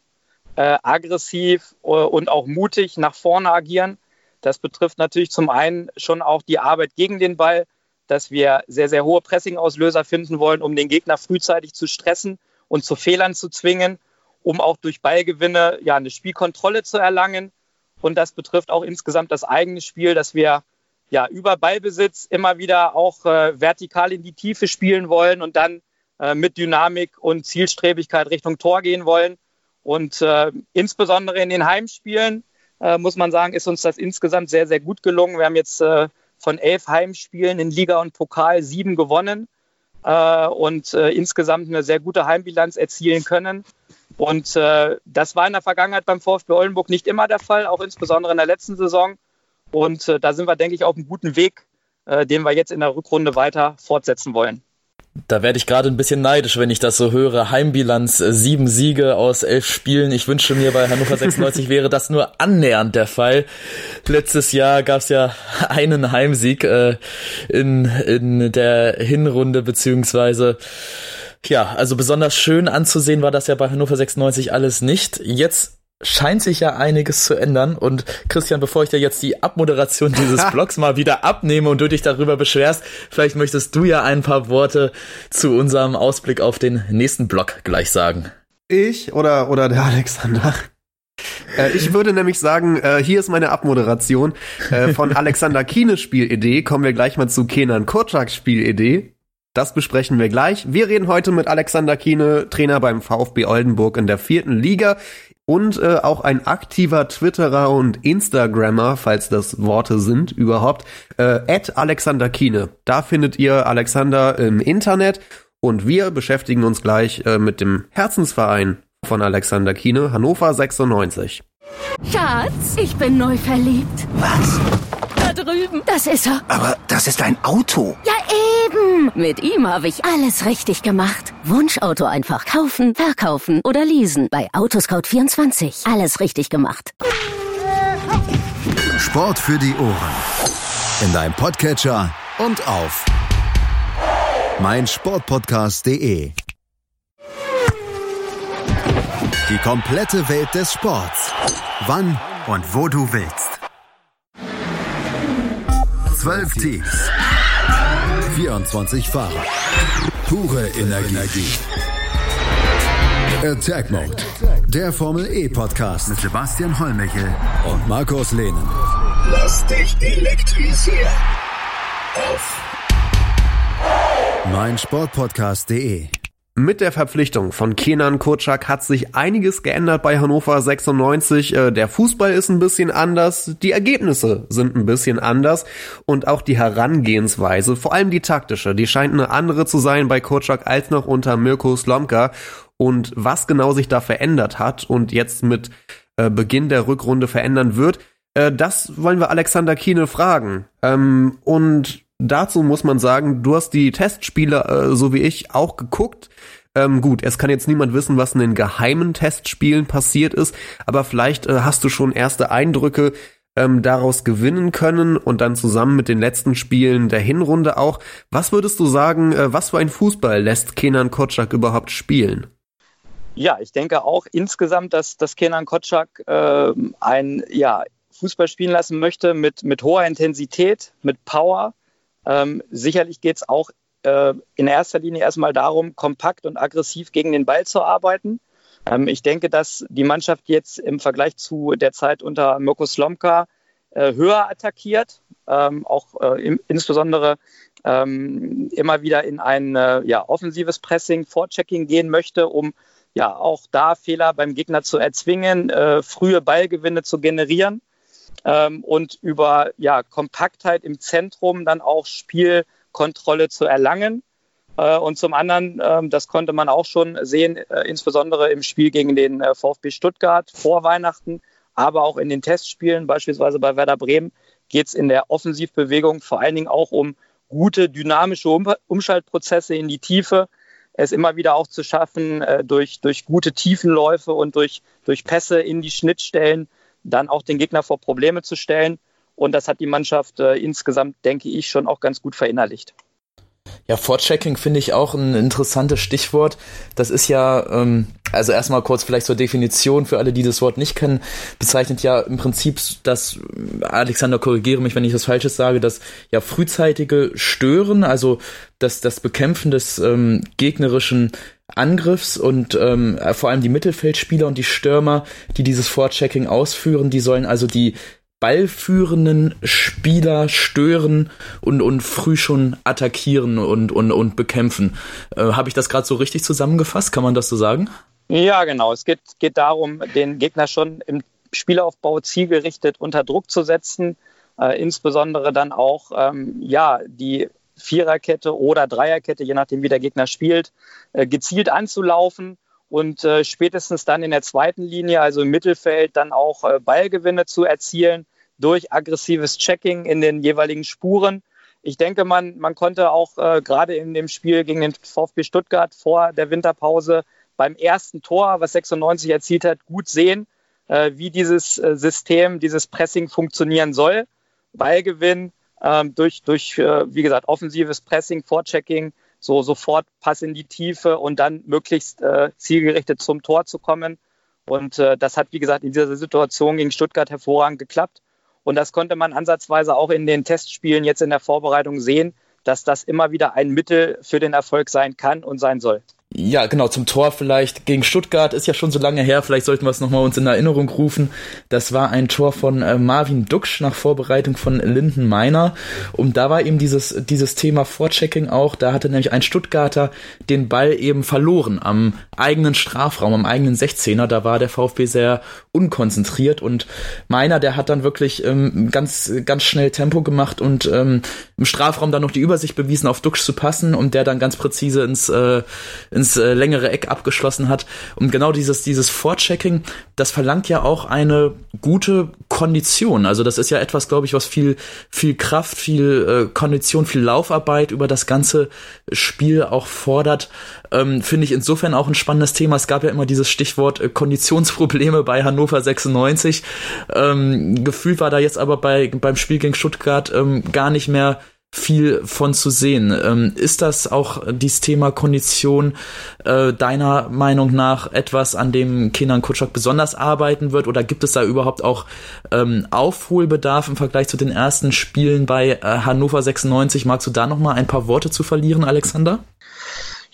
äh, aggressiv äh, und auch mutig nach vorne agieren. Das betrifft natürlich zum einen schon auch die Arbeit gegen den Ball, dass wir sehr, sehr hohe Pressing-Auslöser finden wollen, um den Gegner frühzeitig zu stressen und zu Fehlern zu zwingen, um auch durch Ballgewinne ja eine Spielkontrolle zu erlangen. Und das betrifft auch insgesamt das eigene Spiel, dass wir ja über Ballbesitz immer wieder auch äh, vertikal in die Tiefe spielen wollen und dann äh, mit Dynamik und Zielstrebigkeit Richtung Tor gehen wollen. Und äh, insbesondere in den Heimspielen äh, muss man sagen, ist uns das insgesamt sehr, sehr gut gelungen. Wir haben jetzt äh, von elf Heimspielen in Liga und Pokal sieben gewonnen äh, und äh, insgesamt eine sehr gute Heimbilanz erzielen können. Und äh, das war in der Vergangenheit beim VfB Oldenburg nicht immer der Fall, auch insbesondere in der letzten Saison. Und äh, da sind wir, denke ich, auf einem guten Weg, den wir jetzt in der Rückrunde weiter fortsetzen wollen. Da werde ich gerade ein bisschen neidisch, wenn ich das so höre. Heimbilanz, äh, sieben Siege aus elf Spielen. Ich wünsche mir bei Hannover 96 wäre das nur annähernd der Fall. Letztes Jahr gab es ja einen Heimsieg äh, in, in der Hinrunde, beziehungsweise ja, also besonders schön anzusehen war das ja bei Hannover 96 alles nicht. Jetzt scheint sich ja einiges zu ändern. Und Christian, bevor ich dir jetzt die Abmoderation dieses Blogs mal wieder abnehme und du dich darüber beschwerst, vielleicht möchtest du ja ein paar Worte zu unserem Ausblick auf den nächsten Blog gleich sagen. Ich oder, oder der Alexander? Äh, ich würde nämlich sagen, äh, hier ist meine Abmoderation. Äh, von Alexander Kienes Spielidee kommen wir gleich mal zu Kenan Kurczaks Spielidee. Das besprechen wir gleich. Wir reden heute mit Alexander Kiene, Trainer beim VfB Oldenburg in der vierten Liga. Und äh, auch ein aktiver Twitterer und Instagrammer, falls das Worte sind überhaupt, äh, Alexander Kiene. Da findet ihr Alexander im Internet und wir beschäftigen uns gleich äh, mit dem Herzensverein von Alexander Kiene, Hannover 96. Schatz, ich bin neu verliebt. Was? Drüben. Das ist er. Aber das ist ein Auto. Ja, eben. Mit ihm habe ich alles richtig gemacht. Wunschauto einfach kaufen, verkaufen oder leasen. Bei Autoscout24. Alles richtig gemacht. Sport für die Ohren. In deinem Podcatcher und auf meinsportpodcast.de. Die komplette Welt des Sports. Wann und wo du willst. Zwölf Teams. 24 Fahrer. Pure Energie. Attack Mode. Der Formel E Podcast mit Sebastian Hollmichel und Markus Lehnen. Lass dich elektrisieren. Auf meinsportpodcast.de Mit der Verpflichtung von Kenan Kurczak hat sich einiges geändert bei Hannover 96. Äh, Der Fußball ist ein bisschen anders, die Ergebnisse sind ein bisschen anders und auch die Herangehensweise, vor allem die taktische, die scheint eine andere zu sein bei Kurczak als noch unter Mirko Slomka. Und was genau sich da verändert hat und jetzt mit äh, Beginn der Rückrunde verändern wird, äh, das wollen wir Alexander Kiene fragen. Ähm, und dazu muss man sagen, du hast die Testspiele, äh, so wie ich, auch geguckt. Ähm, gut, es kann jetzt niemand wissen, was in den geheimen Testspielen passiert ist, aber vielleicht äh, hast du schon erste Eindrücke ähm, daraus gewinnen können und dann zusammen mit den letzten Spielen der Hinrunde auch. Was würdest du sagen, äh, was für ein Fußball lässt Kenan Kotschak überhaupt spielen? Ja, ich denke auch insgesamt, dass, dass Kenan Kotschak äh, ein ja, Fußball spielen lassen möchte mit, mit hoher Intensität, mit Power. Ähm, sicherlich geht es auch äh, in erster Linie erstmal darum, kompakt und aggressiv gegen den Ball zu arbeiten. Ähm, ich denke, dass die Mannschaft jetzt im Vergleich zu der Zeit unter Mirko Slomka äh, höher attackiert, ähm, auch äh, im, insbesondere ähm, immer wieder in ein äh, ja, offensives Pressing, Vorchecking gehen möchte, um ja auch da Fehler beim Gegner zu erzwingen, äh, frühe Ballgewinne zu generieren ähm, und über ja, Kompaktheit im Zentrum dann auch Spielkontrolle zu erlangen. Äh, und zum anderen, äh, das konnte man auch schon sehen, äh, insbesondere im Spiel gegen den äh, VfB Stuttgart vor Weihnachten, aber auch in den Testspielen, beispielsweise bei Werder Bremen, geht es in der Offensivbewegung vor allen Dingen auch um gute dynamische um Umschaltprozesse in die Tiefe, es immer wieder auch zu schaffen, durch, durch gute Tiefenläufe und durch, durch Pässe in die Schnittstellen dann auch den Gegner vor Probleme zu stellen. Und das hat die Mannschaft äh, insgesamt, denke ich, schon auch ganz gut verinnerlicht. Ja, Fortchecking finde ich auch ein interessantes Stichwort. Das ist ja, ähm, also erstmal kurz vielleicht zur Definition für alle, die das Wort nicht kennen, bezeichnet ja im Prinzip das, Alexander, korrigiere mich, wenn ich das Falsches sage, das ja frühzeitige Stören, also das, das Bekämpfen des ähm, gegnerischen Angriffs und ähm, vor allem die Mittelfeldspieler und die Stürmer, die dieses Fortchecking ausführen, die sollen also die ballführenden Spieler stören und, und früh schon attackieren und, und, und bekämpfen. Äh, Habe ich das gerade so richtig zusammengefasst? Kann man das so sagen? Ja, genau. Es geht, geht darum, den Gegner schon im Spielaufbau zielgerichtet unter Druck zu setzen, äh, insbesondere dann auch ähm, ja, die Viererkette oder Dreierkette, je nachdem wie der Gegner spielt, äh, gezielt anzulaufen und äh, spätestens dann in der zweiten Linie, also im Mittelfeld, dann auch äh, Ballgewinne zu erzielen durch aggressives Checking in den jeweiligen Spuren. Ich denke, man, man konnte auch äh, gerade in dem Spiel gegen den VfB Stuttgart vor der Winterpause beim ersten Tor, was 96 erzielt hat, gut sehen, äh, wie dieses System, dieses Pressing funktionieren soll. Ballgewinn ähm, durch, durch äh, wie gesagt, offensives Pressing, Vorchecking, so sofort Pass in die Tiefe und dann möglichst äh, zielgerichtet zum Tor zu kommen. Und äh, das hat, wie gesagt, in dieser Situation gegen Stuttgart hervorragend geklappt. Und das konnte man ansatzweise auch in den Testspielen jetzt in der Vorbereitung sehen, dass das immer wieder ein Mittel für den Erfolg sein kann und sein soll. Ja, genau, zum Tor vielleicht gegen Stuttgart ist ja schon so lange her, vielleicht sollten wir es nochmal uns in Erinnerung rufen. Das war ein Tor von äh, Marvin Duksch nach Vorbereitung von Linden Meiner. Und da war eben dieses, dieses Thema Vorchecking auch, da hatte nämlich ein Stuttgarter den Ball eben verloren am eigenen Strafraum, am eigenen 16er. Da war der VfB sehr unkonzentriert und Meiner, der hat dann wirklich ähm, ganz, ganz schnell Tempo gemacht und ähm, im Strafraum dann noch die Übersicht bewiesen, auf Duksch zu passen und der dann ganz präzise ins, äh, ins äh, längere Eck abgeschlossen hat. Und genau dieses, dieses Vorchecking, das verlangt ja auch eine gute Kondition. Also das ist ja etwas, glaube ich, was viel, viel Kraft, viel äh, Kondition, viel Laufarbeit über das ganze Spiel auch fordert. Ähm, Finde ich insofern auch ein spannendes Thema. Es gab ja immer dieses Stichwort äh, Konditionsprobleme bei Hannover 96. Ähm, gefühlt war da jetzt aber bei, beim Spiel gegen Stuttgart ähm, gar nicht mehr viel von zu sehen. Ähm, ist das auch dieses Thema Kondition äh, deiner Meinung nach etwas, an dem Kenan Kutschak besonders arbeiten wird? Oder gibt es da überhaupt auch ähm, Aufholbedarf im Vergleich zu den ersten Spielen bei äh, Hannover 96? Magst du da noch mal ein paar Worte zu verlieren, Alexander?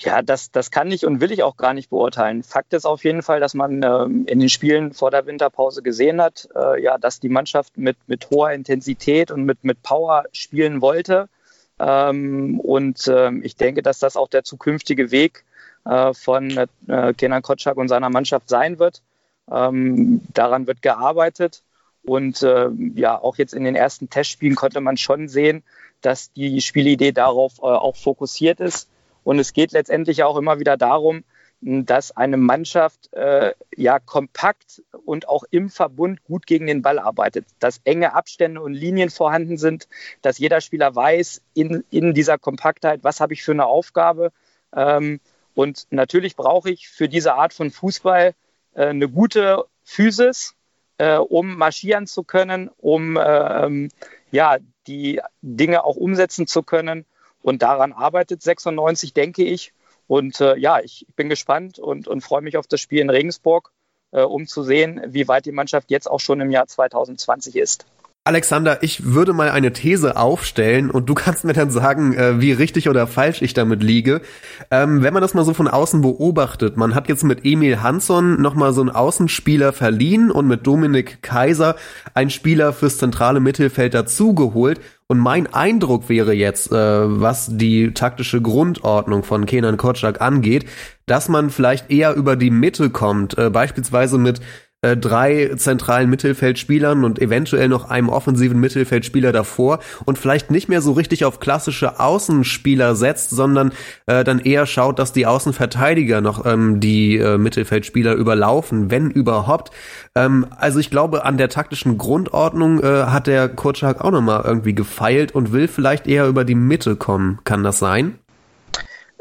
Ja, das, das kann ich und will ich auch gar nicht beurteilen. Fakt ist auf jeden Fall, dass man ähm, in den Spielen vor der Winterpause gesehen hat, äh, ja, dass die Mannschaft mit, mit hoher Intensität und mit, mit Power spielen wollte. Ähm, und ähm, ich denke, dass das auch der zukünftige Weg äh, von äh, Kenan Kotschak und seiner Mannschaft sein wird. Ähm, daran wird gearbeitet. Und äh, ja, auch jetzt in den ersten Testspielen konnte man schon sehen, dass die Spielidee darauf äh, auch fokussiert ist und es geht letztendlich auch immer wieder darum, dass eine Mannschaft äh, ja kompakt und auch im Verbund gut gegen den Ball arbeitet, dass enge Abstände und Linien vorhanden sind, dass jeder Spieler weiß in, in dieser Kompaktheit, was habe ich für eine Aufgabe. Ähm, und natürlich brauche ich für diese Art von Fußball äh, eine gute Physis, äh, um marschieren zu können, um ähm, ja, die Dinge auch umsetzen zu können. Und daran arbeitet 96, denke ich. Und äh, ja, ich bin gespannt und, und freue mich auf das Spiel in Regensburg, äh, um zu sehen, wie weit die Mannschaft jetzt auch schon im Jahr 2020 ist. Alexander, ich würde mal eine These aufstellen und du kannst mir dann sagen, äh, wie richtig oder falsch ich damit liege. Ähm, wenn man das mal so von außen beobachtet, man hat jetzt mit Emil Hansson nochmal so einen Außenspieler verliehen und mit Dominik Kaiser einen Spieler fürs zentrale Mittelfeld dazugeholt. Und mein Eindruck wäre jetzt, äh, was die taktische Grundordnung von Kenan Kotschak angeht, dass man vielleicht eher über die Mitte kommt, äh, beispielsweise mit äh, drei zentralen Mittelfeldspielern und eventuell noch einem offensiven Mittelfeldspieler davor und vielleicht nicht mehr so richtig auf klassische Außenspieler setzt, sondern äh, dann eher schaut, dass die Außenverteidiger noch ähm, die äh, Mittelfeldspieler überlaufen, wenn überhaupt. Ähm, also ich glaube, an der taktischen Grundordnung äh, hat der Kurczak auch nochmal irgendwie gefeilt und will vielleicht eher über die Mitte kommen. Kann das sein?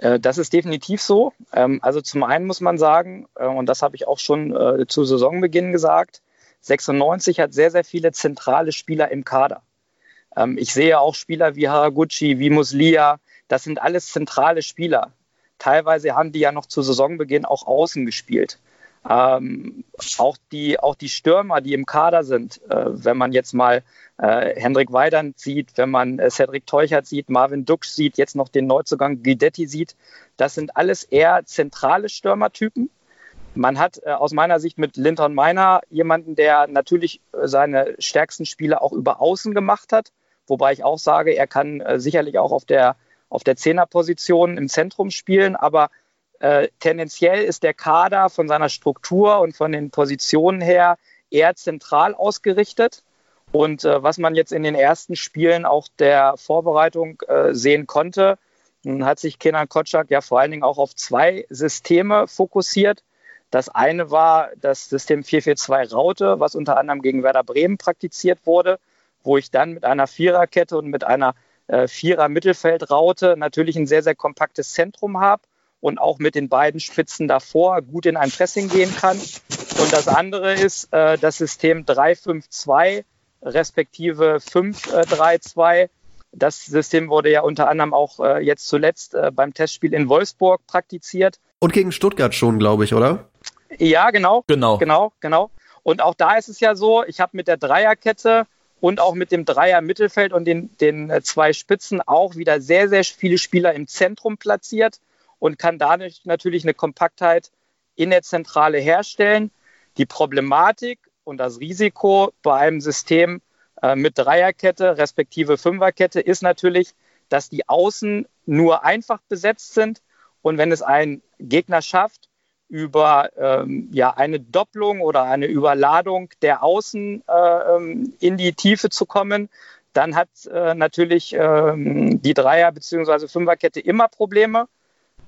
Äh, das ist definitiv so. Ähm, also zum einen muss man sagen, äh, und das habe ich auch schon äh, zu Saisonbeginn gesagt, 96 hat sehr, sehr viele zentrale Spieler im Kader. Ähm, ich sehe auch Spieler wie Haraguchi, wie Muslia, das sind alles zentrale Spieler. Teilweise haben die ja noch zu Saisonbeginn auch außen gespielt. Ähm, auch, die, auch die Stürmer, die im Kader sind, äh, wenn man jetzt mal äh, Hendrik Weidand sieht, wenn man äh, Cedric Teuchert sieht, Marvin Duksch sieht, jetzt noch den Neuzugang Guidetti sieht, das sind alles eher zentrale Stürmertypen. Man hat äh, aus meiner Sicht mit Linton Meiner jemanden, der natürlich äh, seine stärksten Spiele auch über Außen gemacht hat, wobei ich auch sage, er kann äh, sicherlich auch auf der, auf der Zehnerposition im Zentrum spielen, aber äh, tendenziell ist der Kader von seiner Struktur und von den Positionen her eher zentral ausgerichtet. Und äh, was man jetzt in den ersten Spielen auch der Vorbereitung äh, sehen konnte, hat sich Kenan Kotschak ja vor allen Dingen auch auf zwei Systeme fokussiert. Das eine war das System 442 Raute, was unter anderem gegen Werder Bremen praktiziert wurde, wo ich dann mit einer Viererkette und mit einer äh, Vierer-Mittelfeldraute natürlich ein sehr, sehr kompaktes Zentrum habe und auch mit den beiden Spitzen davor gut in ein Pressing gehen kann. Und das andere ist äh, das System 352 respektive 532. Das System wurde ja unter anderem auch äh, jetzt zuletzt äh, beim Testspiel in Wolfsburg praktiziert. Und gegen Stuttgart schon, glaube ich, oder? Ja, genau. Genau. Genau, genau. Und auch da ist es ja so, ich habe mit der Dreierkette und auch mit dem Dreier Mittelfeld und den, den äh, zwei Spitzen auch wieder sehr, sehr viele Spieler im Zentrum platziert und kann dadurch natürlich eine Kompaktheit in der Zentrale herstellen. Die Problematik und das Risiko bei einem System äh, mit Dreierkette respektive Fünferkette ist natürlich, dass die Außen nur einfach besetzt sind und wenn es ein Gegner schafft, über ähm, ja, eine Doppelung oder eine Überladung der Außen äh, ähm, in die Tiefe zu kommen, dann hat äh, natürlich ähm, die Dreier- bzw. Fünferkette immer Probleme.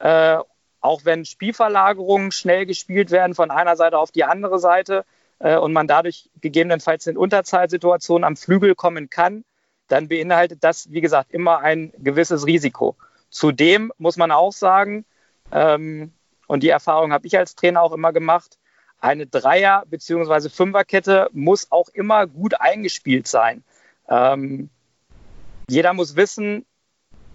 Äh, auch wenn Spielverlagerungen schnell gespielt werden von einer Seite auf die andere Seite äh, und man dadurch gegebenenfalls in Unterzahlsituationen am Flügel kommen kann, dann beinhaltet das, wie gesagt, immer ein gewisses Risiko. Zudem muss man auch sagen, ähm, und die Erfahrung habe ich als Trainer auch immer gemacht, eine Dreier- bzw. Fünferkette muss auch immer gut eingespielt sein. Ähm, jeder muss wissen,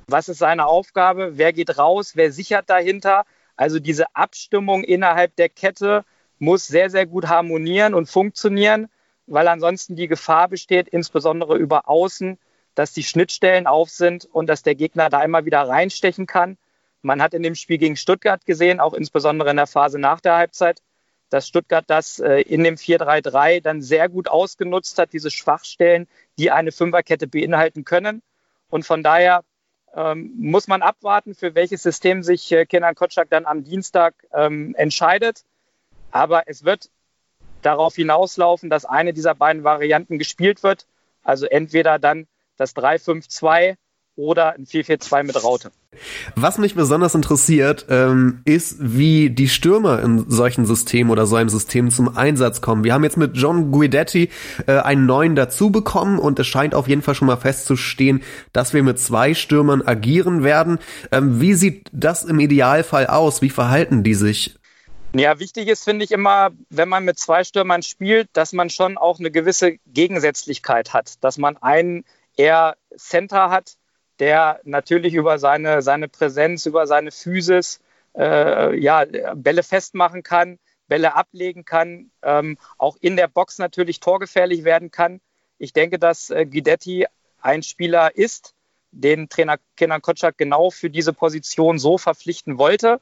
was ist seine Aufgabe, wer geht raus, wer sichert dahinter. Also diese Abstimmung innerhalb der Kette muss sehr, sehr gut harmonieren und funktionieren, weil ansonsten die Gefahr besteht, insbesondere über Außen, dass die Schnittstellen auf sind und dass der Gegner da immer wieder reinstechen kann. Man hat in dem Spiel gegen Stuttgart gesehen, auch insbesondere in der Phase nach der Halbzeit, dass Stuttgart das äh, in dem 4-3-3 dann sehr gut ausgenutzt hat, diese Schwachstellen, die eine Fünferkette beinhalten können. Und von daher ähm, muss man abwarten, für welches System sich äh, Kenan Kotschak dann am Dienstag ähm, entscheidet. Aber es wird darauf hinauslaufen, dass eine dieser beiden Varianten gespielt wird. Also entweder dann das 3-5-2 oder ein 4-4-2 mit Raute. Was mich besonders interessiert, ähm, ist, wie die Stürmer in solchen Systemen oder so einem System zum Einsatz kommen. Wir haben jetzt mit John Guidetti äh, einen neuen dazu bekommen und es scheint auf jeden Fall schon mal festzustehen, dass wir mit zwei Stürmern agieren werden. Ähm, wie sieht das im Idealfall aus? Wie verhalten die sich? Ja, wichtig ist, finde ich immer, wenn man mit zwei Stürmern spielt, dass man schon auch eine gewisse Gegensätzlichkeit hat, dass man einen eher Center hat, der natürlich über seine, seine Präsenz, über seine Physis äh, ja, Bälle festmachen kann, Bälle ablegen kann, ähm, auch in der Box natürlich torgefährlich werden kann. Ich denke, dass äh, Guidetti ein Spieler ist, den Trainer Kenan Kotschak genau für diese Position so verpflichten wollte.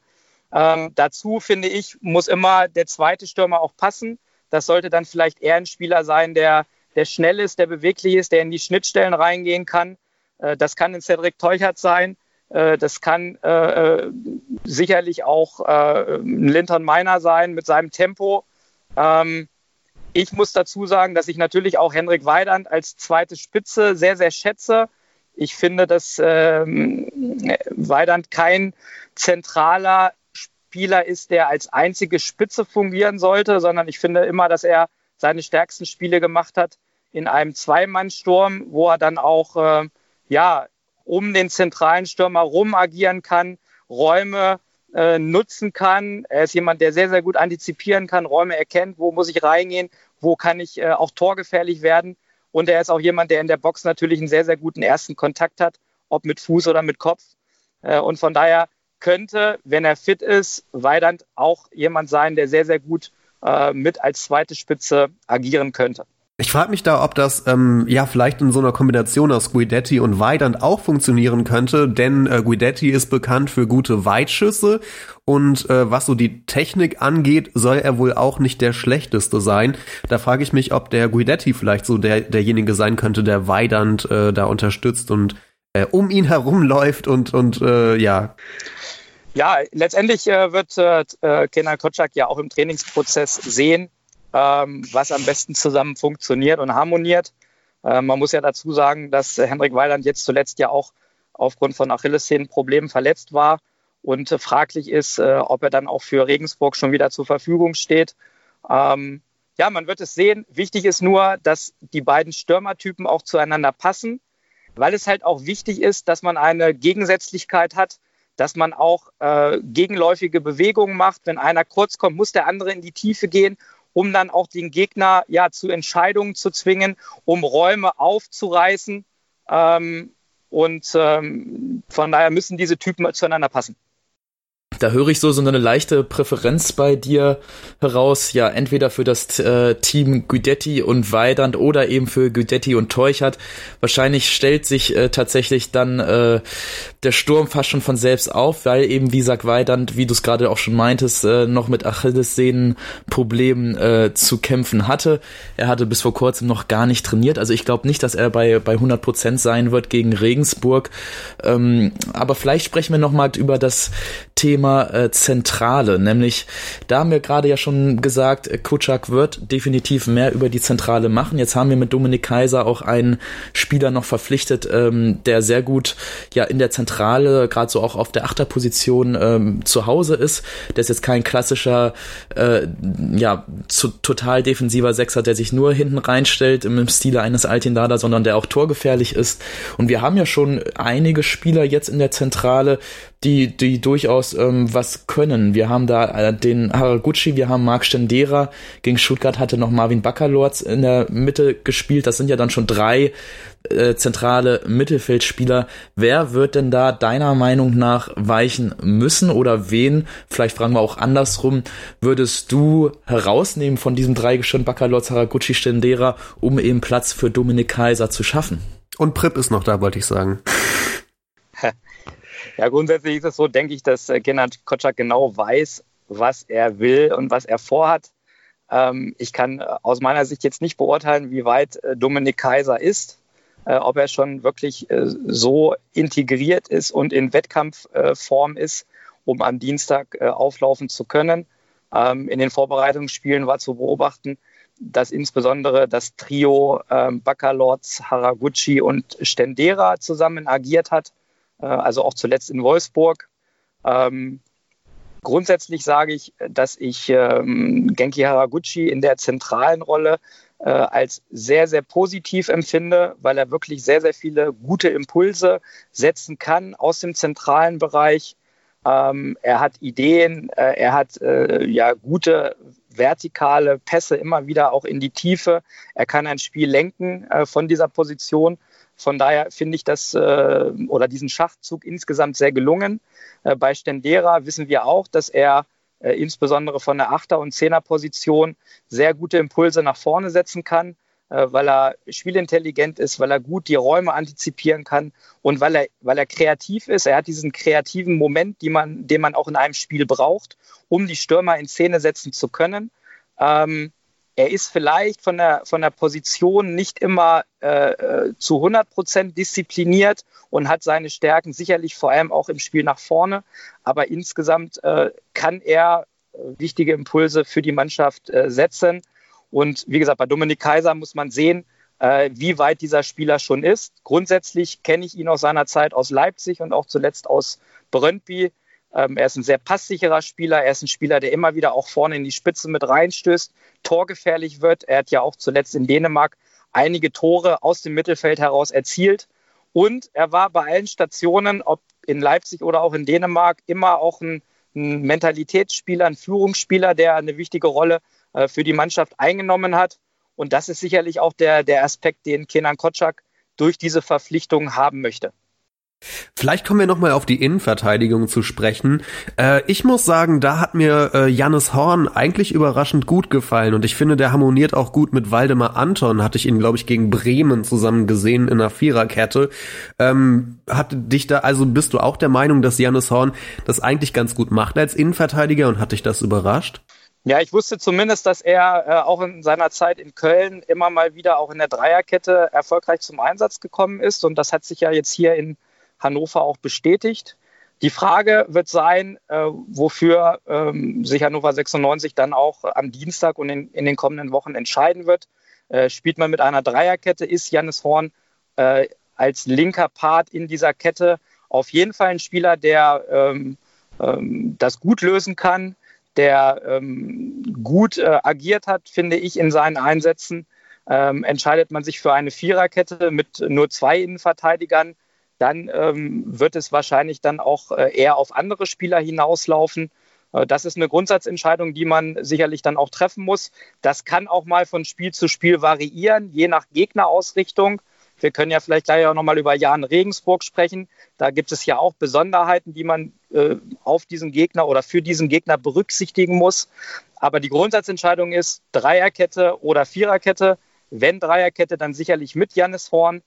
Ähm, dazu finde ich, muss immer der zweite Stürmer auch passen. Das sollte dann vielleicht eher ein Spieler sein, der, der schnell ist, der beweglich ist, der in die Schnittstellen reingehen kann das kann ein Cedric Teuchert sein. Äh, das kann äh, sicherlich auch ein Linton Miner sein mit seinem Tempo. Ähm, ich muss dazu sagen, dass ich natürlich auch Henrik Weidand als zweite Spitze sehr, sehr schätze. Ich finde, dass ähm, Weidand kein zentraler Spieler ist, der als einzige Spitze fungieren sollte, sondern ich finde immer, dass er seine stärksten Spiele gemacht hat in einem Zweimannsturm, wo er dann auch äh, ja, um den zentralen Stürmer rum agieren kann, Räume äh, nutzen kann. Er ist jemand, der sehr, sehr gut antizipieren kann, Räume erkennt, wo muss ich reingehen, wo kann ich äh, auch torgefährlich werden. Und er ist auch jemand, der in der Box natürlich einen sehr, sehr guten ersten Kontakt hat, ob mit Fuß oder mit Kopf. Äh, und von daher könnte, wenn er fit ist, Weidand auch jemand sein, der sehr, sehr gut äh, mit als zweite Spitze agieren könnte. Ich frage mich da, ob das ähm, ja vielleicht in so einer Kombination aus Guidetti und Weidand auch funktionieren könnte, denn äh, Guidetti ist bekannt für gute Weitschüsse und äh, was so die Technik angeht, soll er wohl auch nicht der schlechteste sein. Da frage ich mich, ob der Guidetti vielleicht so der derjenige sein könnte, der Weidand äh, da unterstützt und äh, um ihn herumläuft und und äh, ja. Ja, letztendlich äh, wird äh, äh Kenan Kotschak ja auch im Trainingsprozess sehen, was am besten zusammen funktioniert und harmoniert. Äh, man muss ja dazu sagen, dass Hendrik Weiland jetzt zuletzt ja auch aufgrund von Achillessehnenproblemen verletzt war und äh, fraglich ist, äh, ob er dann auch für Regensburg schon wieder zur Verfügung steht. Ähm, ja, man wird es sehen. Wichtig ist nur, dass die beiden Stürmertypen auch zueinander passen, weil es halt auch wichtig ist, dass man eine Gegensätzlichkeit hat, dass man auch äh, gegenläufige Bewegungen macht. Wenn einer kurz kommt, muss der andere in die Tiefe gehen um dann auch den Gegner ja zu Entscheidungen zu zwingen, um Räume aufzureißen. Ähm, und ähm, von daher müssen diese Typen zueinander passen. Da höre ich so so eine leichte Präferenz bei dir heraus, ja, entweder für das äh, Team Guidetti und Weidand oder eben für Guidetti und Teuchert. Wahrscheinlich stellt sich äh, tatsächlich dann äh, der Sturm fast schon von selbst auf, weil eben, wie sagt Weidand, wie du es gerade auch schon meintest, äh, noch mit Achillessehnenproblemen äh, zu kämpfen hatte. Er hatte bis vor kurzem noch gar nicht trainiert, also ich glaube nicht, dass er bei, bei 100 Prozent sein wird gegen Regensburg. Ähm, aber vielleicht sprechen wir nochmal über das Thema äh, Zentrale, nämlich da haben wir gerade ja schon gesagt, äh, Kutschak wird definitiv mehr über die Zentrale machen. Jetzt haben wir mit Dominik Kaiser auch einen Spieler noch verpflichtet, ähm, der sehr gut ja in der Zentrale, gerade so auch auf der Achterposition ähm, zu Hause ist. Der ist jetzt kein klassischer, äh, ja, zu, total defensiver Sechser, der sich nur hinten reinstellt im, Stile eines Altindada, sondern der auch torgefährlich ist. Und wir haben ja schon einige Spieler jetzt in der Zentrale, die, die durchaus ähm, was können. Wir haben da äh, den Haraguchi, wir haben Marc Stendera, gegen Stuttgart hatte noch Marvin Baccalords in der Mitte gespielt. Das sind ja dann schon drei äh, zentrale Mittelfeldspieler. Wer wird denn da deiner Meinung nach weichen müssen oder wen, vielleicht fragen wir auch andersrum, würdest du herausnehmen von diesem Dreigestirn Baccalords, Haraguchi, Stendera, um eben Platz für Dominik Kaiser zu schaffen? Und Prip ist noch da, wollte ich sagen. Ja, grundsätzlich ist es so, denke ich, dass äh, Gennard Kotschak genau weiß, was er will und was er vorhat. Ähm, ich kann äh, aus meiner Sicht jetzt nicht beurteilen, wie weit äh, Dominik Kaiser ist, ob er schon wirklich so integriert ist und in Wettkampfform ist, um am Dienstag auflaufen zu können. Ähm, in den Vorbereitungsspielen war zu beobachten, dass insbesondere das Trio ähm, Baccalords, Haraguchi und Stendera zusammen agiert hat also auch zuletzt in Wolfsburg. Ähm, grundsätzlich sage ich, dass ich ähm, Genki Haraguchi in der zentralen Rolle äh, als sehr, sehr positiv empfinde, weil er wirklich sehr, sehr viele gute Impulse setzen kann aus dem zentralen Bereich. Ähm, er hat Ideen, äh, er hat äh, ja gute vertikale Pässe immer wieder auch in die Tiefe. Er kann ein Spiel lenken äh, von dieser Position. Von daher finde ich das äh, oder diesen Schachzug insgesamt sehr gelungen. Äh, bei Stendera wissen wir auch, dass er äh, insbesondere von der Achter- und Zehner-Position sehr gute Impulse nach vorne setzen kann, äh, weil er spielintelligent ist, weil er gut die Räume antizipieren kann und weil er, weil er kreativ ist. Er hat diesen kreativen Moment, man, den man auch in einem Spiel braucht, um die Stürmer in Szene setzen zu können. Ähm, er ist vielleicht von der, von der Position nicht immer äh, äh zu 100 Prozent diszipliniert und hat seine Stärken sicherlich vor allem auch im Spiel nach vorne. Aber insgesamt äh, kann er äh, wichtige Impulse für die Mannschaft äh, setzen. Und wie gesagt, bei Dominik Kaiser muss man sehen, äh, wie weit dieser Spieler schon ist. Grundsätzlich kenne ich ihn aus seiner Zeit aus Leipzig und auch zuletzt aus Brøndby. Ähm, er ist ein sehr passsicherer Spieler. Er ist ein Spieler, der immer wieder auch vorne in die Spitze mit reinstößt, torgefährlich wird. Er hat ja auch zuletzt in Dänemark einige Tore aus dem Mittelfeld heraus erzielt. Und er war bei allen Stationen, ob in Leipzig oder auch in Dänemark, immer auch ein, ein Mentalitätsspieler, ein Führungsspieler, der eine wichtige Rolle äh, für die Mannschaft eingenommen hat. Und das ist sicherlich auch der, der Aspekt, den Kenan Kotschak durch diese Verpflichtung haben möchte. Vielleicht kommen wir nochmal auf die Innenverteidigung zu sprechen. Äh, ich muss sagen, da hat mir äh, Jannis Horn eigentlich überraschend gut gefallen und ich finde, der harmoniert auch gut mit Waldemar Anton. Hatte ich ihn, glaube ich, gegen Bremen zusammen gesehen in einer Viererkette. Ähm, hat dich da, also bist du auch der Meinung, dass Jannis Horn das eigentlich ganz gut macht als Innenverteidiger und hat dich das überrascht? Ja, ich wusste zumindest, dass er äh, auch in seiner Zeit in Köln immer mal wieder auch in der Dreierkette erfolgreich zum Einsatz gekommen ist. Und das hat sich ja jetzt hier in Hannover auch bestätigt. Die Frage wird sein, äh, wofür ähm, sich Hannover 96 dann auch am Dienstag und in, in den kommenden Wochen entscheiden wird. Äh, spielt man mit einer Dreierkette, ist Jannis Horn äh, als linker Part in dieser Kette auf jeden Fall ein Spieler, der ähm, ähm, das gut lösen kann, der ähm, gut äh, agiert hat, finde ich, in seinen Einsätzen. Ähm, entscheidet man sich für eine Viererkette mit nur zwei Innenverteidigern, dann ähm, wird es wahrscheinlich dann auch äh, eher auf andere Spieler hinauslaufen. Äh, das ist eine Grundsatzentscheidung, die man sicherlich dann auch treffen muss. Das kann auch mal von Spiel zu Spiel variieren, je nach Gegnerausrichtung. Wir können ja vielleicht gleich auch nochmal über Jan Regensburg sprechen. Da gibt es ja auch Besonderheiten, die man äh, auf diesen Gegner oder für diesen Gegner berücksichtigen muss. Aber die Grundsatzentscheidung ist Dreierkette oder Viererkette. Wenn Dreierkette, dann sicherlich mit Jannis Horn.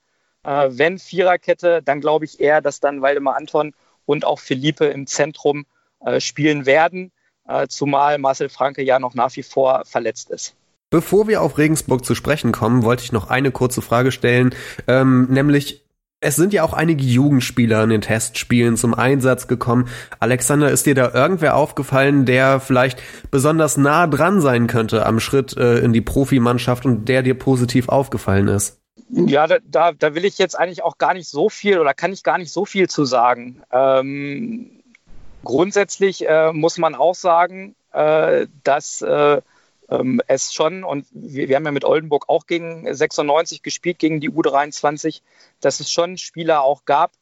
Äh, wenn Viererkette, dann glaube ich eher, dass dann Waldemar Anton und auch Philippe im Zentrum äh, spielen werden, äh, zumal Marcel Franke ja noch nach wie vor verletzt ist. Bevor wir auf Regensburg zu sprechen kommen, wollte ich noch eine kurze Frage stellen, ähm, nämlich es sind ja auch einige Jugendspieler in den Testspielen zum Einsatz gekommen. Alexander, ist dir da irgendwer aufgefallen, der vielleicht besonders nah dran sein könnte am Schritt äh, in die Profimannschaft und der dir positiv aufgefallen ist? Ja, da, da, da will ich jetzt eigentlich auch gar nicht so viel oder kann ich gar nicht so viel zu sagen. Ähm, grundsätzlich äh, muss man auch sagen, äh, dass äh, ähm, es schon, und wir, wir, haben ja mit Oldenburg auch gegen 96 gespielt, gegen die U23, dass es schon Spieler auch gab,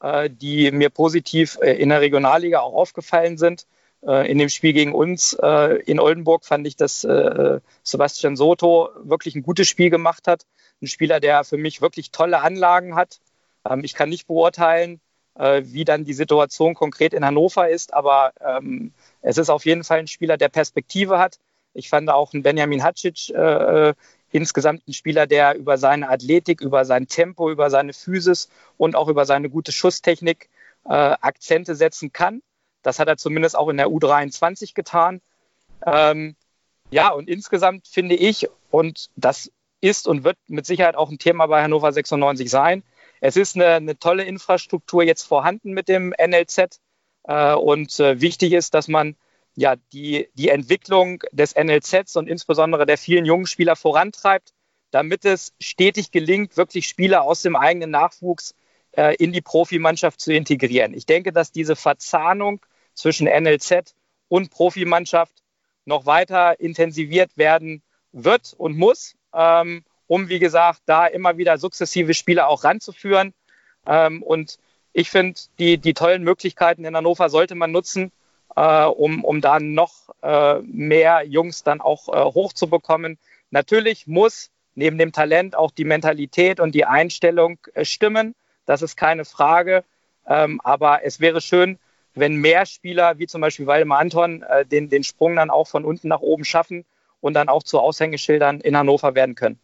äh, die mir positiv äh, in der Regionalliga auch aufgefallen sind. Äh, in dem Spiel gegen uns äh, in Oldenburg fand ich, dass äh, Sebastian Soto wirklich ein gutes Spiel gemacht hat. Ein Spieler, der für mich wirklich tolle Anlagen hat. Ähm, ich kann nicht beurteilen, wie dann die Situation konkret in Hannover ist, aber ähm, es ist auf jeden Fall ein Spieler, der Perspektive hat, ich fand auch einen Benjamin Hacic insgesamt ein Spieler, der über seine Athletik, über sein Tempo, über seine Physis und auch über seine gute Schusstechnik Akzente setzen kann. Das hat er zumindest auch in der U23 getan. Ähm, ja, und insgesamt finde ich, und das ist und wird mit Sicherheit auch ein Thema bei Hannover 96 sein, es ist eine, eine tolle Infrastruktur jetzt vorhanden mit dem NLZ. Äh, und äh, wichtig ist, dass man ja, die, die Entwicklung des NLZs und insbesondere der vielen jungen Spieler vorantreibt, damit es stetig gelingt, wirklich Spieler aus dem eigenen Nachwuchs äh, in die Profimannschaft zu integrieren. Ich denke, dass diese Verzahnung zwischen NLZ und Profimannschaft noch weiter intensiviert werden wird und muss, ähm, um, wie gesagt, da immer wieder sukzessive Spieler auch ranzuführen. Ähm, und ich finde, die, die tollen Möglichkeiten in Hannover sollte man nutzen, äh, um, um da noch äh, mehr Jungs dann auch äh, hochzubekommen. Natürlich muss neben dem Talent auch die Mentalität und die Einstellung äh, stimmen. Das ist keine Frage. Ähm, aber es wäre schön, wenn mehr Spieler, wie zum Beispiel Waldemar Anton, äh, den, den Sprung dann auch von unten nach oben schaffen und dann auch zu Aushängeschildern in Hannover werden können.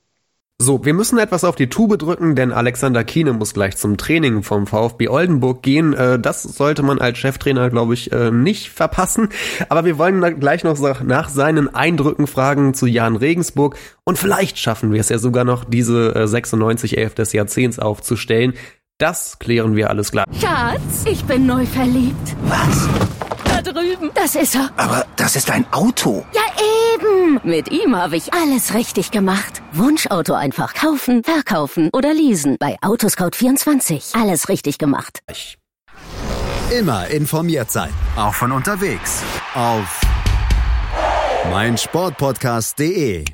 So, wir müssen etwas auf die Tube drücken, denn Alexander Kiene muss gleich zum Training vom VfB Oldenburg gehen. Äh, das sollte man als Cheftrainer, glaube ich, äh, nicht verpassen. Aber wir wollen gleich noch nach seinen Eindrücken fragen zu Jan Regensburg. Und vielleicht schaffen wir es ja sogar noch, diese 96 11 des Jahrzehnts aufzustellen. Das klären wir alles gleich. Schatz, ich bin neu verliebt. Was? Da drüben. Das ist er. Aber das ist ein Auto. Ja, eben. Mit ihm habe ich alles richtig gemacht. Wunschauto einfach kaufen, verkaufen oder leasen. Bei Autoscout24. Alles richtig gemacht. Immer informiert sein. Auch von unterwegs. Auf meinsportpodcast.de.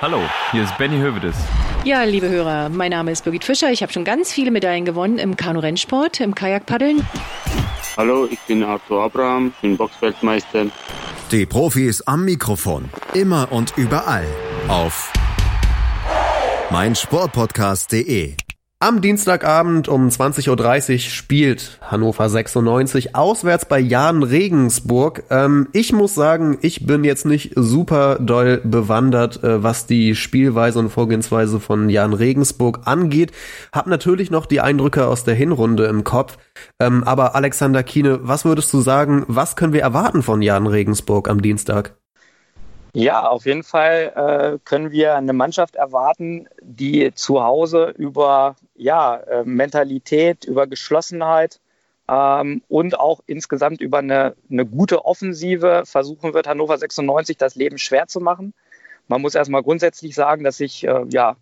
Hallo, hier ist Benny Hövedes. Ja, liebe Hörer, mein Name ist Birgit Fischer. Ich habe schon ganz viele Medaillen gewonnen im Kanu-Rennsport, im Kajakpaddeln. Hallo, ich bin Arthur Abraham, bin Boxweltmeister. Die Profis am Mikrofon. Immer und überall. Auf meinsportpodcast.de. Am Dienstagabend um 20.30 Uhr spielt Hannover 96 auswärts bei Jan Regensburg. Ähm, ich muss sagen, ich bin jetzt nicht super doll bewandert, äh, was die Spielweise und Vorgehensweise von Jan Regensburg angeht. Hab natürlich noch die Eindrücke aus der Hinrunde im Kopf. Ähm, aber Alexander Kiene, was würdest du sagen, was können wir erwarten von Jan Regensburg am Dienstag? Ja, auf jeden Fall äh, können wir eine Mannschaft erwarten, die zu Hause über ja, äh, Mentalität, über Geschlossenheit ähm, und auch insgesamt über eine, eine gute Offensive versuchen wird, Hannover 96 das Leben schwer zu machen. Man muss erstmal grundsätzlich sagen, dass ich äh, ja,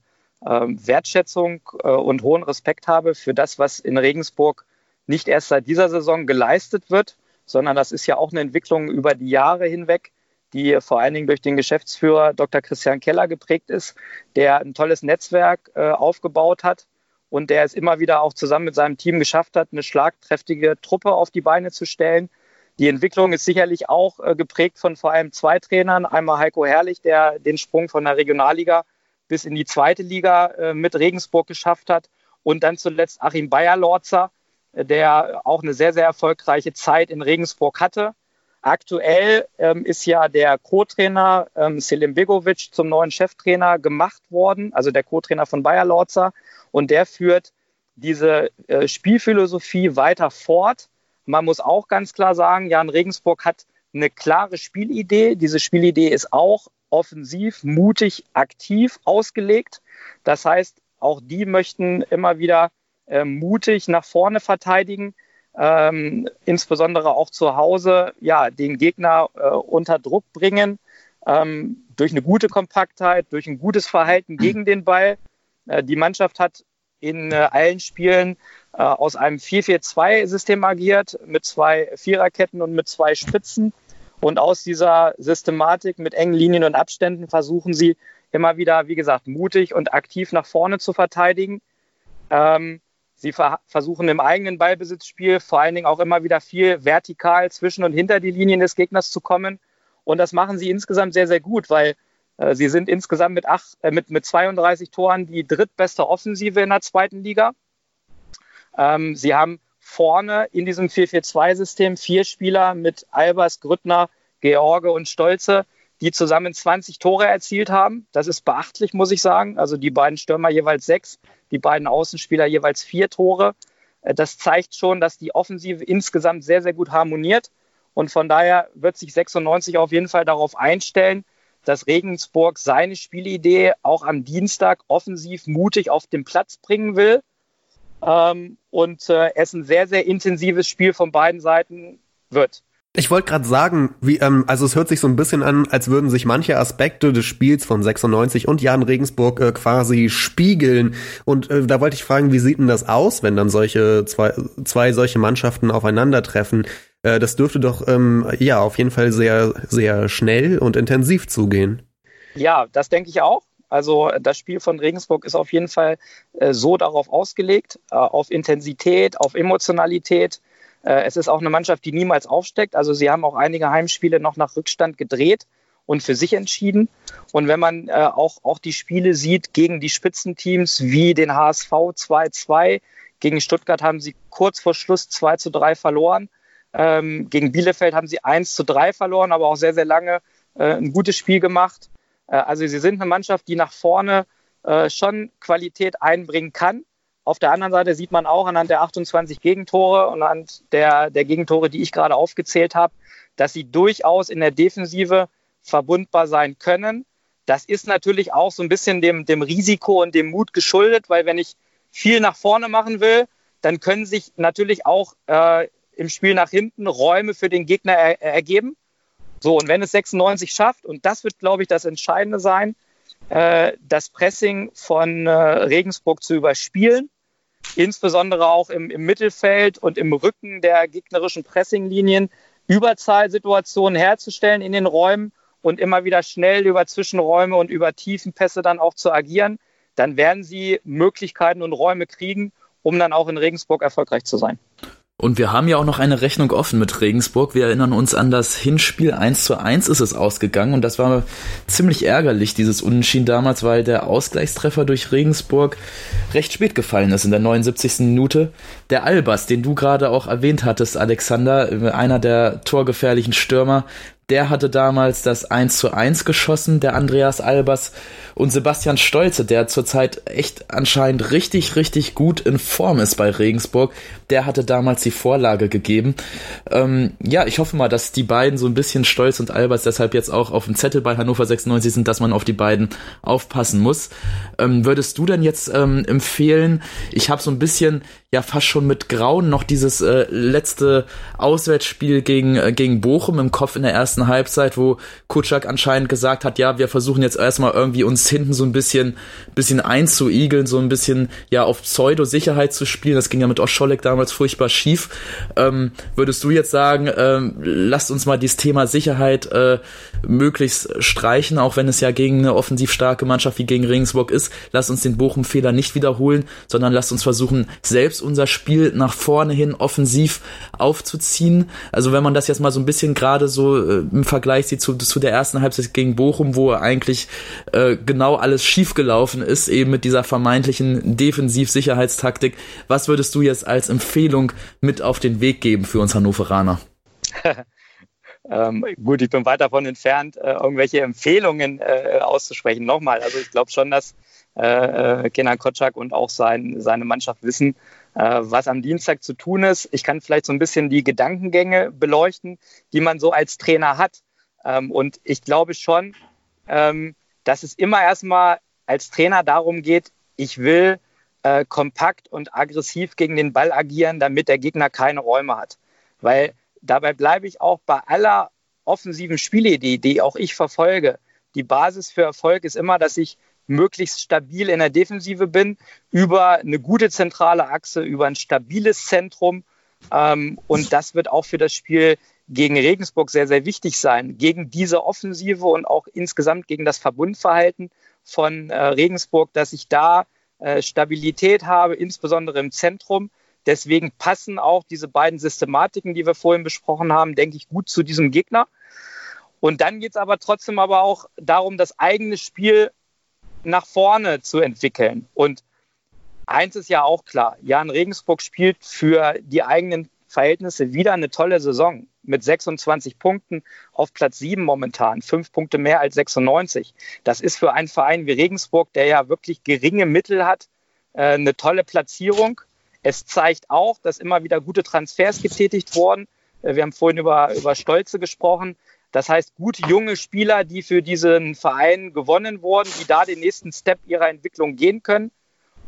ähm, Wertschätzung äh, und hohen Respekt habe für das, was in Regensburg nicht erst seit dieser Saison geleistet wird, sondern das ist ja auch eine Entwicklung über die Jahre hinweg die vor allen Dingen durch den Geschäftsführer Dr. Christian Keller geprägt ist, der ein tolles Netzwerk äh, aufgebaut hat und der es immer wieder auch zusammen mit seinem Team geschafft hat, eine schlagkräftige Truppe auf die Beine zu stellen. Die Entwicklung ist sicherlich auch äh, geprägt von vor allem zwei Trainern. Einmal Heiko Herrlich, der den Sprung von der Regionalliga bis in die zweite Liga äh, mit Regensburg geschafft hat. Und dann zuletzt Achim Bayer-Lorzer, der auch eine sehr, sehr erfolgreiche Zeit in Regensburg hatte. Aktuell ähm, ist ja der Co-Trainer ähm, Selim Begovic zum neuen Cheftrainer gemacht worden, also der Co-Trainer von Bayer Lorzer. Und der führt diese äh, Spielphilosophie weiter fort. Man muss auch ganz klar sagen, Jan Regensburg hat eine klare Spielidee. Diese Spielidee ist auch offensiv, mutig, aktiv ausgelegt. Das heißt, auch die möchten immer wieder äh, mutig nach vorne verteidigen, ähm, insbesondere auch zu Hause, ja, den Gegner äh, unter Druck bringen, ähm, durch eine gute Kompaktheit, durch ein gutes Verhalten gegen den Ball. Äh, die Mannschaft hat in äh, allen Spielen äh, aus einem 4-4-2-System agiert, mit zwei Viererketten und mit zwei Spitzen. Und aus dieser Systematik mit engen Linien und Abständen versuchen sie immer wieder, wie gesagt, mutig und aktiv nach vorne zu verteidigen. Ähm, sie ver versuchen im eigenen Ballbesitzspiel vor allen Dingen auch immer wieder viel vertikal zwischen und hinter die Linien des Gegners zu kommen. Und das machen sie insgesamt sehr, sehr gut, weil äh, sie sind insgesamt mit, acht, äh, mit, mit 32 Toren die drittbeste Offensive in der zweiten Liga. Ähm, sie haben vorne in diesem 4-4-2-System vier Spieler mit Albers, Grüttner, George und Stolze, die zusammen 20 Tore erzielt haben. Das ist beachtlich, muss ich sagen. Also die beiden Stürmer jeweils sechs, die beiden Außenspieler jeweils vier Tore. Äh, das zeigt schon, dass die Offensive insgesamt sehr, sehr gut harmoniert. Und von daher wird sich 96 auf jeden Fall darauf einstellen, dass Regensburg seine Spielidee auch am Dienstag offensiv mutig auf den Platz bringen will. Ähm, und äh, es ein sehr, sehr intensives Spiel von beiden Seiten wird. Ich wollte gerade sagen, wie, ähm, also es hört sich so ein bisschen an, als würden sich manche Aspekte des Spiels von 96 und Jan Regensburg äh, quasi spiegeln. Und äh, da wollte ich fragen, wie sieht denn das aus, wenn dann solche zwei, zwei solche Mannschaften aufeinandertreffen? Äh, das dürfte doch ähm, ja auf jeden Fall sehr, sehr schnell und intensiv zugehen. Ja, das denke ich auch. Also das Spiel von Regensburg ist auf jeden Fall äh, so darauf ausgelegt, äh, auf Intensität, auf Emotionalität. Äh, es ist auch eine Mannschaft, die niemals aufsteckt. Also sie haben auch einige Heimspiele noch nach Rückstand gedreht und für sich entschieden. Und wenn man äh, auch, auch die Spiele sieht gegen die Spitzenteams wie den HSV 2-2, gegen Stuttgart haben sie kurz vor Schluss 2 zu 3 verloren. Ähm, gegen Bielefeld haben sie 1 zu 3 verloren, aber auch sehr, sehr lange äh, ein gutes Spiel gemacht. Also sie sind eine Mannschaft, die nach vorne schon Qualität einbringen kann. Auf der anderen Seite sieht man auch anhand der 28 Gegentore und anhand der, der Gegentore, die ich gerade aufgezählt habe, dass sie durchaus in der Defensive verbundbar sein können. Das ist natürlich auch so ein bisschen dem, dem Risiko und dem Mut geschuldet, weil wenn ich viel nach vorne machen will, dann können sich natürlich auch äh, im Spiel nach hinten Räume für den Gegner er, ergeben. So, und wenn es 96 schafft, und das wird, glaube ich, das Entscheidende sein, äh, das Pressing von äh, Regensburg zu überspielen, insbesondere auch im, im, Mittelfeld und im Rücken der gegnerischen Pressinglinien Überzahlsituationen herzustellen in den Räumen und immer wieder schnell über Zwischenräume und über Tiefenpässe dann auch zu agieren, dann werden sie Möglichkeiten und Räume kriegen, um dann auch in Regensburg erfolgreich zu sein. Und wir haben ja auch noch eine Rechnung offen mit Regensburg. Wir erinnern uns an das Hinspiel 1 zu 1 ist es ausgegangen und das war ziemlich ärgerlich, dieses Unentschieden damals, weil der Ausgleichstreffer durch Regensburg recht spät gefallen ist in der 79. Minute. Der Albers, den du gerade auch erwähnt hattest, Alexander, einer der torgefährlichen Stürmer, der hatte damals das 1 zu 1 geschossen, der Andreas Albers und Sebastian Stolze, der zurzeit echt anscheinend richtig, richtig gut in Form ist bei Regensburg, der hatte damals die Vorlage gegeben. Ähm, ja, ich hoffe mal, dass die beiden so ein bisschen Stolz und Albers deshalb jetzt auch auf dem Zettel bei Hannover 96 sind, dass man auf die beiden aufpassen muss. Ähm, würdest du denn jetzt ähm, empfehlen, ich habe so ein bisschen ja fast schon mit Grauen noch dieses äh, letzte Auswärtsspiel gegen, äh, gegen Bochum im Kopf in der ersten Halbzeit, wo Kutschak anscheinend gesagt hat, ja, wir versuchen jetzt erstmal irgendwie uns hinten so ein bisschen, bisschen einzuigeln, so ein bisschen ja auf Pseudo-Sicherheit zu spielen. Das ging ja mit Oscholek damals furchtbar schief. Ähm, würdest du jetzt sagen, ähm, lasst uns mal dieses Thema Sicherheit äh, möglichst streichen, auch wenn es ja gegen eine offensiv starke Mannschaft wie gegen Regensburg ist. Lasst uns den Bochum-Fehler nicht wiederholen, sondern lasst uns versuchen, selbst selbst unser Spiel nach vorne hin offensiv aufzuziehen. Also wenn man das jetzt mal so ein bisschen gerade so äh, im Vergleich sieht zu, zu der ersten Halbzeit gegen Bochum, wo eigentlich äh, genau alles schiefgelaufen ist, eben mit dieser vermeintlichen Defensiv-Sicherheitstaktik. Was würdest du jetzt als Empfehlung mit auf den Weg geben für uns Hannoveraner? Ähm, gut, ich bin weit davon entfernt, äh, irgendwelche Empfehlungen äh, auszusprechen. Nochmal, also ich glaube schon, dass äh, äh, Kenan Kotschak und auch sein, seine Mannschaft wissen, was am Dienstag zu tun ist. Ich kann vielleicht so ein bisschen die Gedankengänge beleuchten, die man so als Trainer hat. Ähm, und ich glaube schon, ähm, dass es immer erstmal als Trainer darum geht, ich will äh, kompakt und aggressiv gegen den Ball agieren, damit der Gegner keine Räume hat. Weil dabei bleibe ich auch bei aller offensiven Spielidee, die auch ich verfolge. Die Basis für Erfolg ist immer, dass ich möglichst stabil in der Defensive bin, über eine gute zentrale Achse, über ein stabiles Zentrum. Ähm, und das wird auch für das Spiel gegen Regensburg sehr, sehr wichtig sein. Gegen diese Offensive und auch insgesamt gegen das Verbundverhalten von äh, Regensburg, dass ich da äh, Stabilität habe, insbesondere im Zentrum. Deswegen passen auch diese beiden Systematiken, die wir vorhin besprochen haben, denke ich, gut zu diesem Gegner. Und dann geht es aber trotzdem aber auch darum, das eigene Spiel nach vorne zu entwickeln. Und eins ist ja auch klar, Jan Regensburg spielt für die eigenen Verhältnisse wieder eine tolle Saison mit 26 Punkten auf Platz 7 momentan, fünf Punkte mehr als 96. Das ist für einen Verein wie Regensburg, der ja wirklich geringe Mittel hat, äh, eine tolle Platzierung. Es zeigt auch, dass immer wieder gute Transfers getätigt wurden. Äh, wir haben vorhin über, über Stolze gesprochen. Das heißt, gute junge Spieler, die für diesen Verein gewonnen wurden, die da den nächsten Step ihrer Entwicklung gehen können.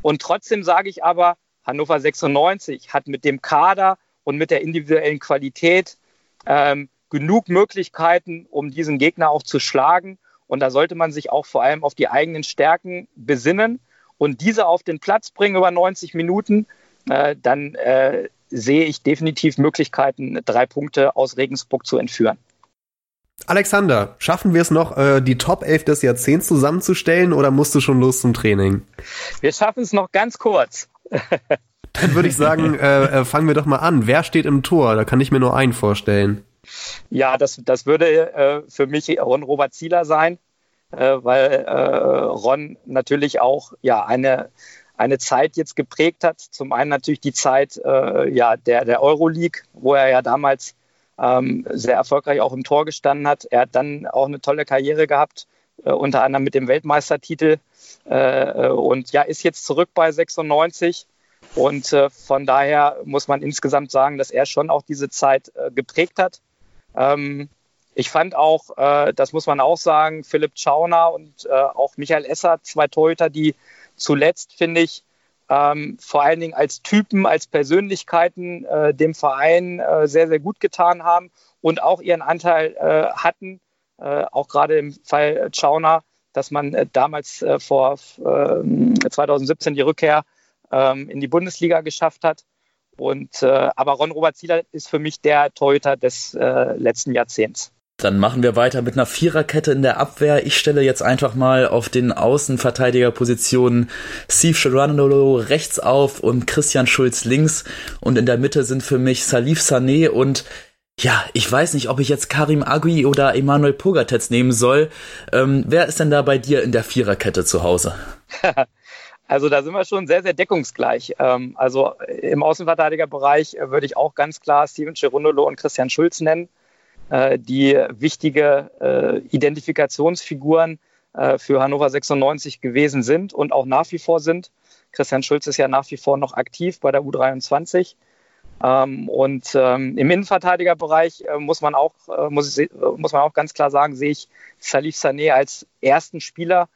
Und trotzdem sage ich aber, Hannover 96 hat mit dem Kader und mit der individuellen Qualität ähm, genug Möglichkeiten, um diesen Gegner auch zu schlagen. Und da sollte man sich auch vor allem auf die eigenen Stärken besinnen und diese auf den Platz bringen über 90 Minuten. Äh, dann äh, sehe ich definitiv Möglichkeiten, drei Punkte aus Regensburg zu entführen. Alexander, schaffen wir es noch, äh, die Top 11 des Jahrzehnts zusammenzustellen oder musst du schon los zum Training? Wir schaffen es noch ganz kurz. Dann würde ich sagen, äh, äh, fangen wir doch mal an. Wer steht im Tor? Da kann ich mir nur einen vorstellen. Ja, das, das würde äh, für mich Ron Robert Zieler sein, äh, weil äh, Ron natürlich auch ja eine, eine Zeit jetzt geprägt hat. Zum einen natürlich die Zeit äh, ja, der, der Euroleague, wo er ja damals ähm, sehr erfolgreich auch im Tor gestanden hat. Er hat dann auch eine tolle Karriere gehabt, äh, unter anderem mit dem Weltmeistertitel äh, äh und ja, ist jetzt zurück bei 96. Und äh, von daher muss man insgesamt sagen, dass er schon auch diese Zeit äh, geprägt hat. Ähm, ich fand auch, äh, das muss man auch sagen, Philipp Schauner und auch Michael Esser, zwei Torhüter, die zuletzt, finde ich, ähm, vor allen Dingen als Typen, als Persönlichkeiten äh, dem Verein äh, sehr, sehr gut getan haben und auch ihren Anteil äh, hatten, äh, auch gerade im Fall Schauner, dass man äh, damals äh, vor 2017 die Rückkehr ähm, in die Bundesliga geschafft hat. Und, aber Ron Robert Zieler ist für mich der Torhüter des letzten Jahrzehnts. Dann machen wir weiter mit einer Viererkette in der Abwehr. Ich stelle jetzt einfach mal auf den Außenverteidigerpositionen Steve Geranolo rechts auf und Christian Schulz links. Und in der Mitte sind für mich Salif Sané und ja, ich weiß nicht, ob ich jetzt Karim Agui oder Emanuel Pogatetz nehmen soll. Ähm, wer ist denn da bei dir in der Viererkette zu Hause? Also da sind wir schon sehr, sehr deckungsgleich. Ähm, also im Außenverteidigerbereich würde ich auch ganz klar Steven Cherundolo und Christian Schulz nennen. Äh, die wichtige äh, Identifikationsfiguren äh, für Hannover 96 gewesen sind und auch nach wie vor sind. Christian Schulz ist ja nach wie vor noch aktiv bei der U23. Ähm, und ähm, im Innenverteidigerbereich muss man auch, muss, muss man auch ganz klar sagen, sehe ich Salif Sané als ersten Spieler,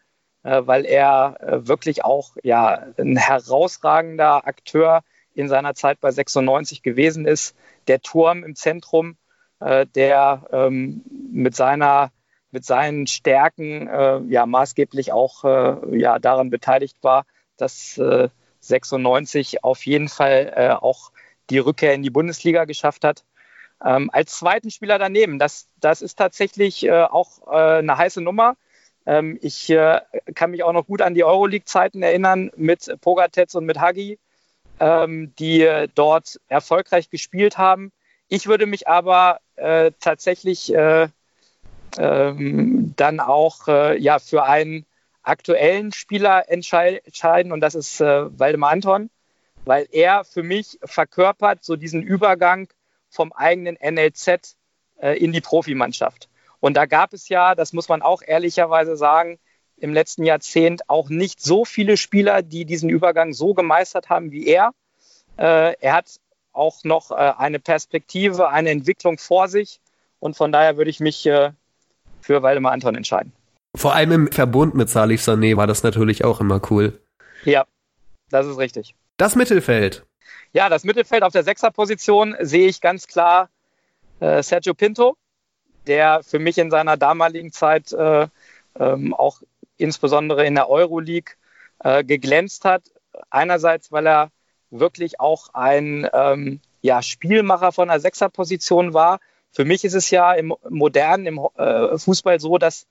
weil er wirklich auch ja, ein herausragender Akteur in seiner Zeit bei 96 gewesen ist. Der Turm im Zentrum, äh, der ähm, mit seiner mit seinen Stärken äh, ja maßgeblich auch äh, ja daran beteiligt war, dass 96 auf jeden Fall auch die Rückkehr in die Bundesliga geschafft hat. Ähm, als zweiten Spieler daneben, das, das ist tatsächlich äh, auch äh, eine heiße Nummer. Ähm, ich äh, kann mich auch noch gut an die Euroleague-Zeiten erinnern mit Pogatetz und mit Hagi. ähm, die dort erfolgreich gespielt haben. Ich würde mich aber äh, tatsächlich äh, ähm, dann auch äh, ja, für einen aktuellen Spieler entscheiden und das ist äh, Waldemar Anton, weil er für mich verkörpert so diesen Übergang vom eigenen NLZ äh, in die Profimannschaft. Und da gab es ja, das muss man auch ehrlicherweise sagen, im letzten Jahrzehnt auch nicht so viele Spieler, die diesen Übergang so gemeistert haben wie er. Äh, er hat auch noch äh, eine Perspektive, eine Entwicklung vor sich. Und von daher würde ich mich äh, für Waldemar Anton entscheiden. Vor allem im Verbund mit Salif Sané war das natürlich auch immer cool. Ja, das ist richtig. Das Mittelfeld. Ja, das Mittelfeld auf der Sechserposition sehe ich ganz klar äh, Sergio Pinto, der für mich in seiner damaligen Zeit äh, ähm, auch insbesondere in der Euroleague äh, geglänzt hat. Einerseits, weil er wirklich auch ein ähm, ja, Spielmacher von der Sechserposition war. Für mich ist es ja im modernen im, äh, Fußball so, dass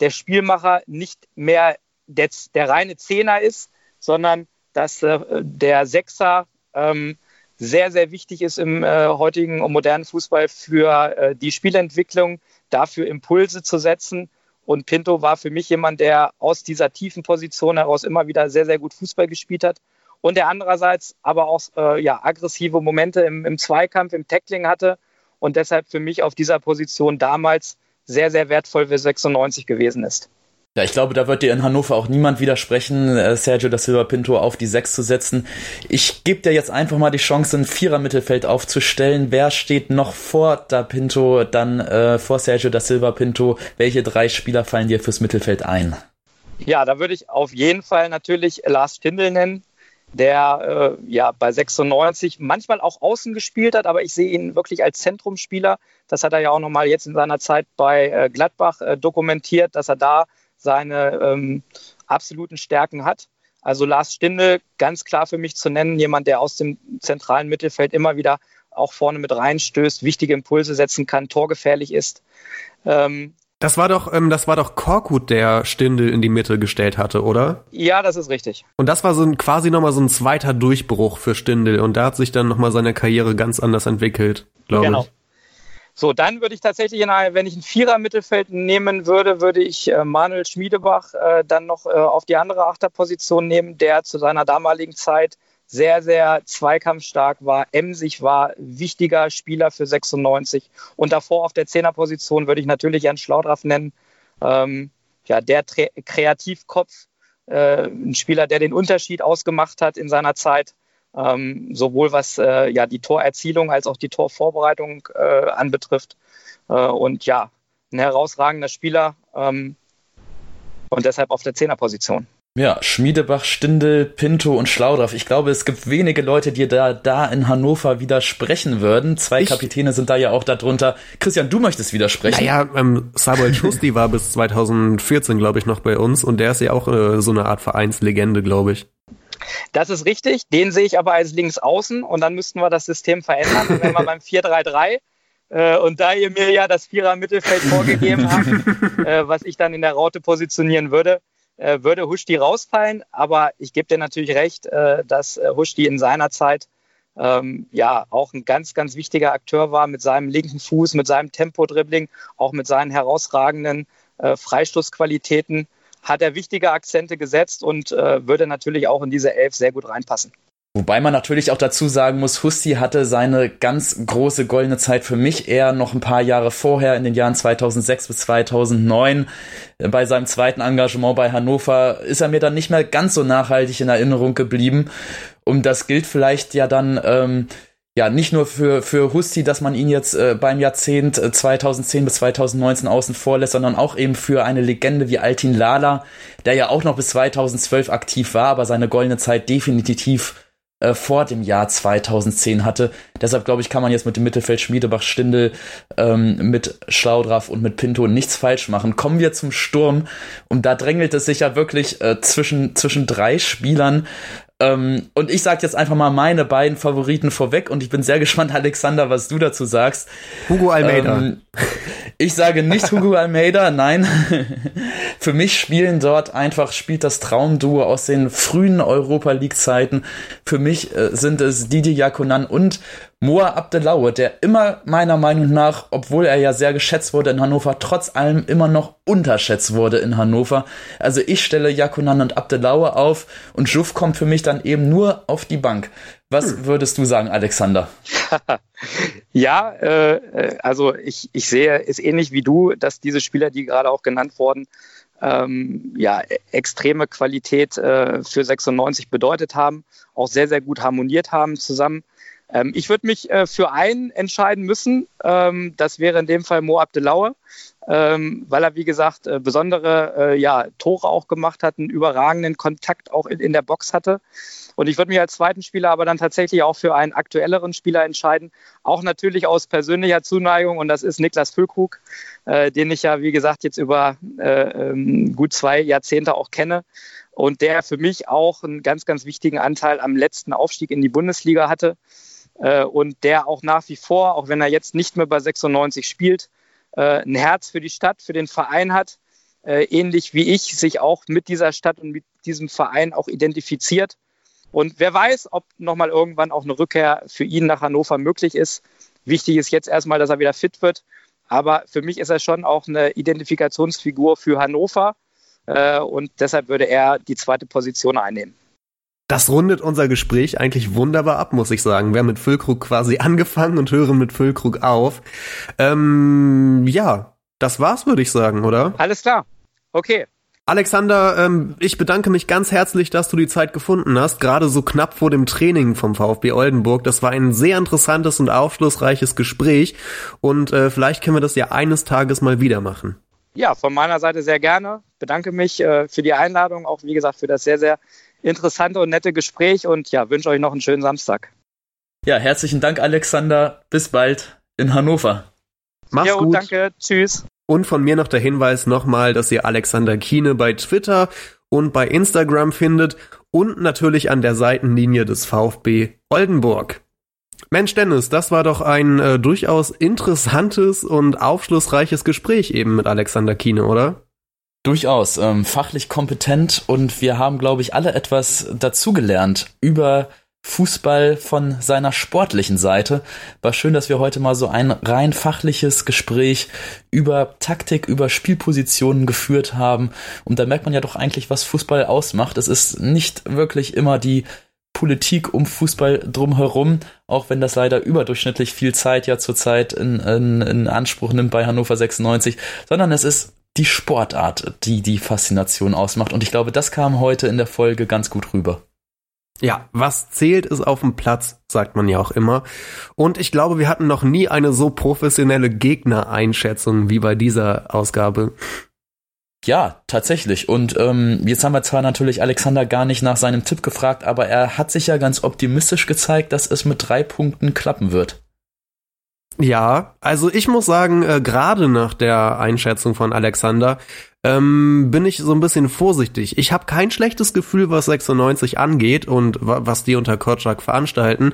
der Spielmacher nicht mehr der, der reine Zehner ist, sondern dass äh, der Sechser ähm, sehr, sehr wichtig ist im äh, heutigen und modernen Fußball für äh, die Spielentwicklung, dafür Impulse zu setzen. Und Pinto war für mich jemand, der aus dieser tiefen Position heraus immer wieder sehr, sehr gut Fußball gespielt hat. Und der andererseits aber auch äh, ja, aggressive Momente im, im Zweikampf, im Tackling hatte. Und deshalb für mich auf dieser Position damals sehr, sehr wertvoll für 96 gewesen ist. Ja, ich glaube, da wird dir in Hannover auch niemand widersprechen, äh, Sergio da Silva Pinto auf die Sechs zu setzen. Ich gebe dir jetzt einfach mal die Chance, ein Vierer-Mittelfeld aufzustellen. Wer steht noch vor da Pinto, dann äh, vor Sergio da Silva Pinto? Welche drei Spieler fallen dir fürs Mittelfeld ein? Ja, da würde ich auf jeden Fall natürlich Lars Stindl nennen, der äh, ja bei 96 manchmal auch außen gespielt hat, aber ich sehe ihn wirklich als Zentrumspieler. Das hat er ja auch nochmal jetzt in seiner Zeit bei äh, Gladbach äh, dokumentiert, dass er da seine ähm, absoluten Stärken hat. Also Lars Stindl, ganz klar für mich zu nennen, jemand, der aus dem zentralen Mittelfeld immer wieder auch vorne mit reinstößt, wichtige Impulse setzen kann, torgefährlich ist. Ähm, das war doch, ähm, das war doch Korkut, der Stindel in die Mitte gestellt hatte, oder? Ja, das ist richtig. Und das war so ein, quasi nochmal so ein zweiter Durchbruch für Stindel und da hat sich dann nochmal seine Karriere ganz anders entwickelt, glaube genau. ich. So, dann würde ich tatsächlich, in einer, wenn ich ein Vierer-Mittelfeld nehmen würde, würde ich äh, Manuel Schmiedebach äh, dann noch äh, auf die andere Achterposition nehmen, der zu seiner damaligen Zeit sehr, sehr zweikampfstark war, emsig war, wichtiger Spieler für 96. Und davor auf der Zehnerposition würde ich natürlich Jan Schlaudraff nennen. Ähm, ja, der Tre Kreativkopf, äh, ein Spieler, der den Unterschied ausgemacht hat in seiner Zeit ähm, sowohl was äh, ja die Torerzielung als auch die Torvorbereitung äh, anbetrifft. Äh, und ja, ein herausragender Spieler ähm, und deshalb auf der Zehnerposition. Ja, Schmiedebach, Stindel, Pinto und Schlaudraff. Ich glaube, es gibt wenige Leute, die da, da in Hannover widersprechen würden. Zwei ich, Kapitäne sind da ja auch darunter. Christian, du möchtest widersprechen. Naja, ähm, Samuel Schusti war bis 2014, glaube ich, noch bei uns und der ist ja auch äh, so eine Art Vereinslegende, glaube ich. Das ist richtig. Den sehe ich aber als links außen und dann müssten wir das System verändern. Wenn wir beim 4-3-3 äh, und da ihr mir ja das Vierer-Mittelfeld vorgegeben habt, äh, was ich dann in der Raute positionieren würde, äh, würde Huschti rausfallen. Aber ich gebe dir natürlich recht, äh, dass äh, Huschti in seiner Zeit ähm, ja auch ein ganz, ganz wichtiger Akteur war mit seinem linken Fuß, mit seinem Tempo-Dribbling, auch mit seinen herausragenden äh, Freistoßqualitäten hat er wichtige Akzente gesetzt und äh, würde natürlich auch in diese Elf sehr gut reinpassen. Wobei man natürlich auch dazu sagen muss, Husti hatte seine ganz große goldene Zeit für mich eher noch ein paar Jahre vorher, in den Jahren 2006 bis 2009. Bei seinem zweiten Engagement bei Hannover ist er mir dann nicht mehr ganz so nachhaltig in Erinnerung geblieben. Und das gilt vielleicht ja dann ähm, ja, nicht nur für, für Husti, dass man ihn jetzt äh, beim Jahrzehnt äh, 2010 bis 2019 außen vor lässt, sondern auch eben für eine Legende wie Altin Lala, der ja auch noch bis 2012 aktiv war, aber seine goldene Zeit definitiv äh, vor dem Jahr 2010 hatte. Deshalb glaube ich, kann man jetzt mit dem Mittelfeld Schmiedebach, Stindel, ähm, mit Schlaudraff und mit Pinto nichts falsch machen. Kommen wir zum Sturm und da drängelt es sich ja wirklich äh, zwischen, zwischen drei Spielern, ähm, und ich sage jetzt einfach mal meine beiden Favoriten vorweg und ich bin sehr gespannt, Alexander, was du dazu sagst. Hugo Almeida. Ähm, Ich sage nicht Hugo Almeida, nein. Für mich spielen dort einfach, spielt das Traumduo aus den frühen Europa League-Zeiten. Für mich äh, sind es Didi Jakonan und Moa Abdelaue, der immer meiner Meinung nach, obwohl er ja sehr geschätzt wurde in Hannover, trotz allem immer noch unterschätzt wurde in Hannover. Also ich stelle Jakonan und Abdelaue auf und Juff kommt für mich dann eben nur auf die Bank. Was hm. würdest du sagen, Alexander? ja, äh, also ich, ich sehe es ähnlich wie du, dass diese Spieler, die gerade auch genannt wurden, ähm, ja, extreme Qualität äh, für 96 bedeutet haben, auch sehr, sehr gut harmoniert haben zusammen. Ähm, ich würde mich äh, für einen entscheiden müssen. Ähm, das wäre in dem Fall Mo Abdelaue, ähm, weil er, wie gesagt, äh, besondere äh, ja, Tore auch gemacht hat, einen überragenden Kontakt auch in, in der Box hatte. Und ich würde mich als zweiten Spieler aber dann tatsächlich auch für einen aktuelleren Spieler entscheiden. Auch natürlich aus persönlicher Zuneigung. Und das ist Niklas Füllkrug, äh, den ich ja, wie gesagt, jetzt über äh, ähm, gut zwei Jahrzehnte auch kenne. Und der für mich auch einen ganz, ganz wichtigen Anteil am letzten Aufstieg in die Bundesliga hatte. Äh, und der auch nach wie vor, auch wenn er jetzt nicht mehr bei 96 spielt, äh, ein Herz für die Stadt, für den Verein hat, äh, ähnlich wie ich, sich auch mit dieser Stadt und mit diesem Verein auch identifiziert. Und wer weiß, ob nochmal irgendwann auch eine Rückkehr für ihn nach Hannover möglich ist. Wichtig ist jetzt erstmal, dass er wieder fit wird. Aber für mich ist er schon auch eine Identifikationsfigur für Hannover. Und deshalb würde er die zweite Position einnehmen. Das rundet unser Gespräch eigentlich wunderbar ab, muss ich sagen. Wir haben mit Füllkrug quasi angefangen und hören mit Füllkrug auf. Ähm, ja, das war's, würde ich sagen, oder? Alles klar. Okay. Alexander, ähm, ich bedanke mich ganz herzlich, dass du die Zeit gefunden hast, gerade so knapp vor dem Training vom VfB Oldenburg. Das war ein sehr interessantes und aufschlussreiches Gespräch und äh, vielleicht können wir das ja eines Tages mal wieder machen. Ja, von meiner Seite sehr gerne. Bedanke mich äh, für die Einladung, auch wie gesagt für das sehr, sehr interessante und nette Gespräch und ja, wünsche euch noch einen schönen Samstag. Ja, herzlichen Dank, Alexander. Bis bald in Hannover. Mach's jo, gut. danke. Tschüss. Und von mir noch der Hinweis nochmal, dass ihr Alexander Kiene bei Twitter und bei Instagram findet und natürlich an der Seitenlinie des VfB Oldenburg. Mensch Dennis, das war doch ein äh, durchaus interessantes und aufschlussreiches Gespräch eben mit Alexander Kiene, oder? Durchaus, ähm, fachlich kompetent und wir haben, glaube ich, alle etwas dazugelernt über Fußball von seiner sportlichen Seite. War schön, dass wir heute mal so ein rein fachliches Gespräch über Taktik, über Spielpositionen geführt haben. Und da merkt man ja doch eigentlich, was Fußball ausmacht. Es ist nicht wirklich immer die Politik um Fußball drumherum, auch wenn das leider überdurchschnittlich viel Zeit ja zurzeit in, in, in Anspruch nimmt bei Hannover 96, sondern es ist die Sportart, die die Faszination ausmacht. Und ich glaube, das kam heute in der Folge ganz gut rüber. Ja, was zählt ist auf dem Platz, sagt man ja auch immer. Und ich glaube, wir hatten noch nie eine so professionelle Gegnereinschätzung wie bei dieser Ausgabe. Ja, tatsächlich. Und ähm, jetzt haben wir zwar natürlich Alexander gar nicht nach seinem Tipp gefragt, aber er hat sich ja ganz optimistisch gezeigt, dass es mit drei Punkten klappen wird. Ja, also ich muss sagen, äh, gerade nach der Einschätzung von Alexander ähm, bin ich so ein bisschen vorsichtig. Ich habe kein schlechtes Gefühl, was 96 angeht und was die unter Korczak veranstalten.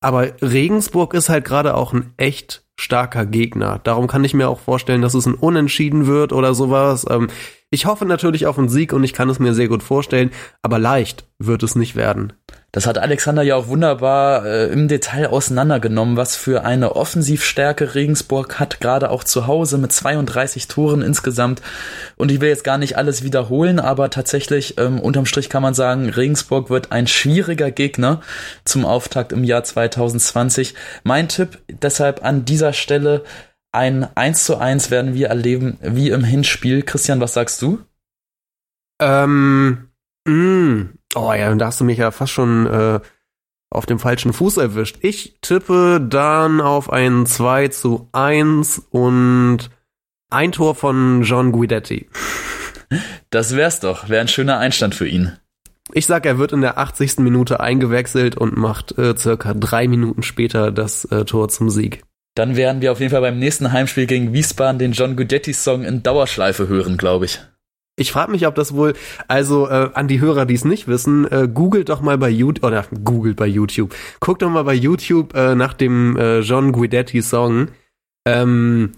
Aber Regensburg ist halt gerade auch ein echt starker Gegner. Darum kann ich mir auch vorstellen, dass es ein Unentschieden wird oder sowas. Ähm, ich hoffe natürlich auf einen Sieg und ich kann es mir sehr gut vorstellen, aber leicht wird es nicht werden. Das hat Alexander ja auch wunderbar äh, im Detail auseinandergenommen, was für eine Offensivstärke Regensburg hat, gerade auch zu Hause mit 32 Toren insgesamt. Und ich will jetzt gar nicht alles wiederholen, aber tatsächlich ähm, unterm Strich kann man sagen, Regensburg wird ein schwieriger Gegner zum Auftakt im Jahr 2020. Mein Tipp deshalb an dieser Stelle, ein 1 zu 1 werden wir erleben wie im Hinspiel. Christian, was sagst du? Ähm, mh, mm, Oh ja, da hast du mich ja fast schon äh, auf dem falschen Fuß erwischt. Ich tippe dann auf ein 2 zu 1 und ein Tor von John Guidetti. Das wär's doch. Wäre ein schöner Einstand für ihn. Ich sag, er wird in der 80. Minute eingewechselt und macht äh, circa drei Minuten später das äh, Tor zum Sieg. Dann werden wir auf jeden Fall beim nächsten Heimspiel gegen Wiesbaden den John Guidetti-Song in Dauerschleife hören, glaube ich. Ich frage mich, ob das wohl, also äh, an die Hörer, die es nicht wissen, äh, googelt doch mal bei YouTube, oder googelt bei YouTube, guckt doch mal bei YouTube äh, nach dem äh, John Guidetti Song. Ähm,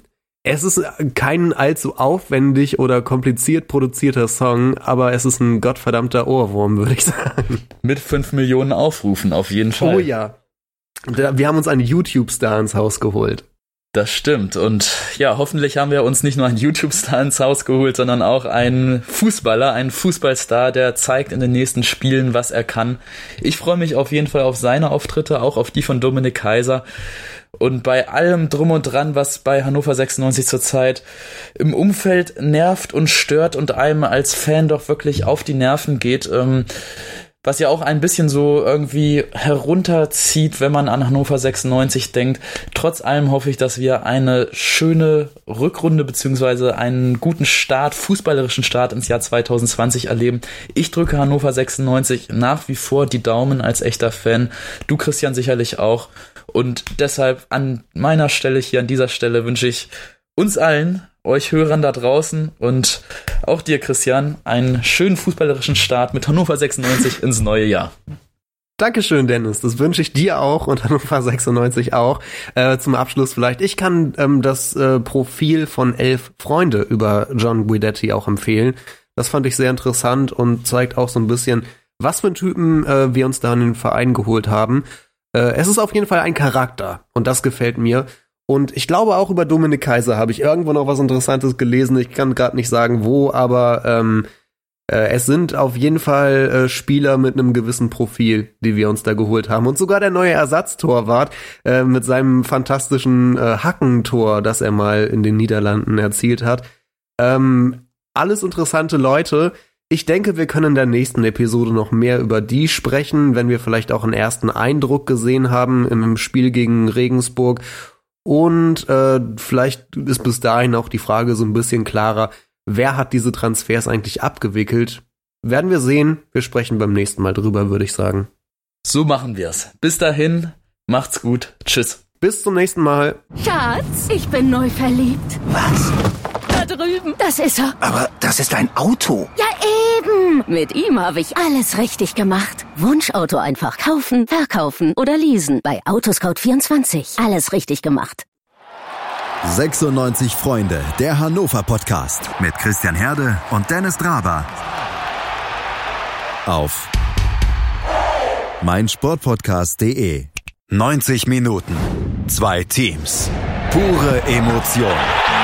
Es ist kein allzu aufwendig oder kompliziert produzierter Song, aber es ist ein gottverdammter Ohrwurm, würde ich sagen. Mit fünf Millionen Aufrufen, auf jeden Fall. Oh ja. Wir haben uns einen YouTube-Star ins Haus geholt. Das stimmt. Und ja, hoffentlich haben wir uns nicht nur einen YouTube-Star ins Haus geholt, sondern auch einen Fußballer, einen Fußballstar, der zeigt in den nächsten Spielen, was er kann. Ich freue mich auf jeden Fall auf seine Auftritte, auch auf die von Dominik Kaiser. Und bei allem drum und dran, was bei Hannover 96 zurzeit im Umfeld nervt und stört und einem als Fan doch wirklich auf die Nerven geht, ähm, was ja auch ein bisschen so irgendwie herunterzieht, wenn man an Hannover 96 denkt. Trotz allem hoffe ich, dass wir eine schöne Rückrunde beziehungsweise einen guten Start, fußballerischen Start ins Jahr 2020 erleben. Ich drücke Hannover 96 nach wie vor die Daumen als echter Fan. Du, Christian, sicherlich auch. Und deshalb an meiner Stelle hier, an dieser Stelle wünsche ich uns allen euch Hörern da draußen und auch dir, Christian, einen schönen fußballerischen Start mit Hannover 96 ins neue Jahr. Dankeschön, Dennis. Das wünsche ich dir auch und Hannover 96 auch. Äh, zum Abschluss vielleicht. Ich kann ähm, das äh, Profil von elf Freunde über John Guidetti auch empfehlen. Das fand ich sehr interessant und zeigt auch so ein bisschen, was für einen Typen äh, wir uns da in den Verein geholt haben. Äh, es ist auf jeden Fall ein Charakter und das gefällt mir. Und ich glaube auch über Dominik Kaiser habe ich irgendwo noch was Interessantes gelesen. Ich kann gerade nicht sagen wo, aber ähm, äh, es sind auf jeden Fall äh, Spieler mit einem gewissen Profil, die wir uns da geholt haben. Und sogar der neue Ersatztorwart äh, mit seinem fantastischen äh, Hackentor, das er mal in den Niederlanden erzielt hat. Ähm, alles interessante Leute. Ich denke, wir können in der nächsten Episode noch mehr über die sprechen, wenn wir vielleicht auch einen ersten Eindruck gesehen haben im Spiel gegen Regensburg und äh, vielleicht ist bis dahin auch die Frage so ein bisschen klarer, wer hat diese Transfers eigentlich abgewickelt? Werden wir sehen. Wir sprechen beim nächsten Mal drüber, würde ich sagen. So machen wir's. Bis dahin, macht's gut. Tschüss. Bis zum nächsten Mal. Schatz, ich bin neu verliebt. Was? Drüben. Das ist er. Aber das ist ein Auto. Ja, eben. Mit ihm habe ich alles richtig gemacht. Wunschauto einfach kaufen, verkaufen oder leasen. Bei Autoscout24. Alles richtig gemacht. 96 Freunde, der Hannover Podcast mit Christian Herde und Dennis Draber. Auf meinsportpodcast.de. 90 Minuten, zwei Teams, pure Emotion.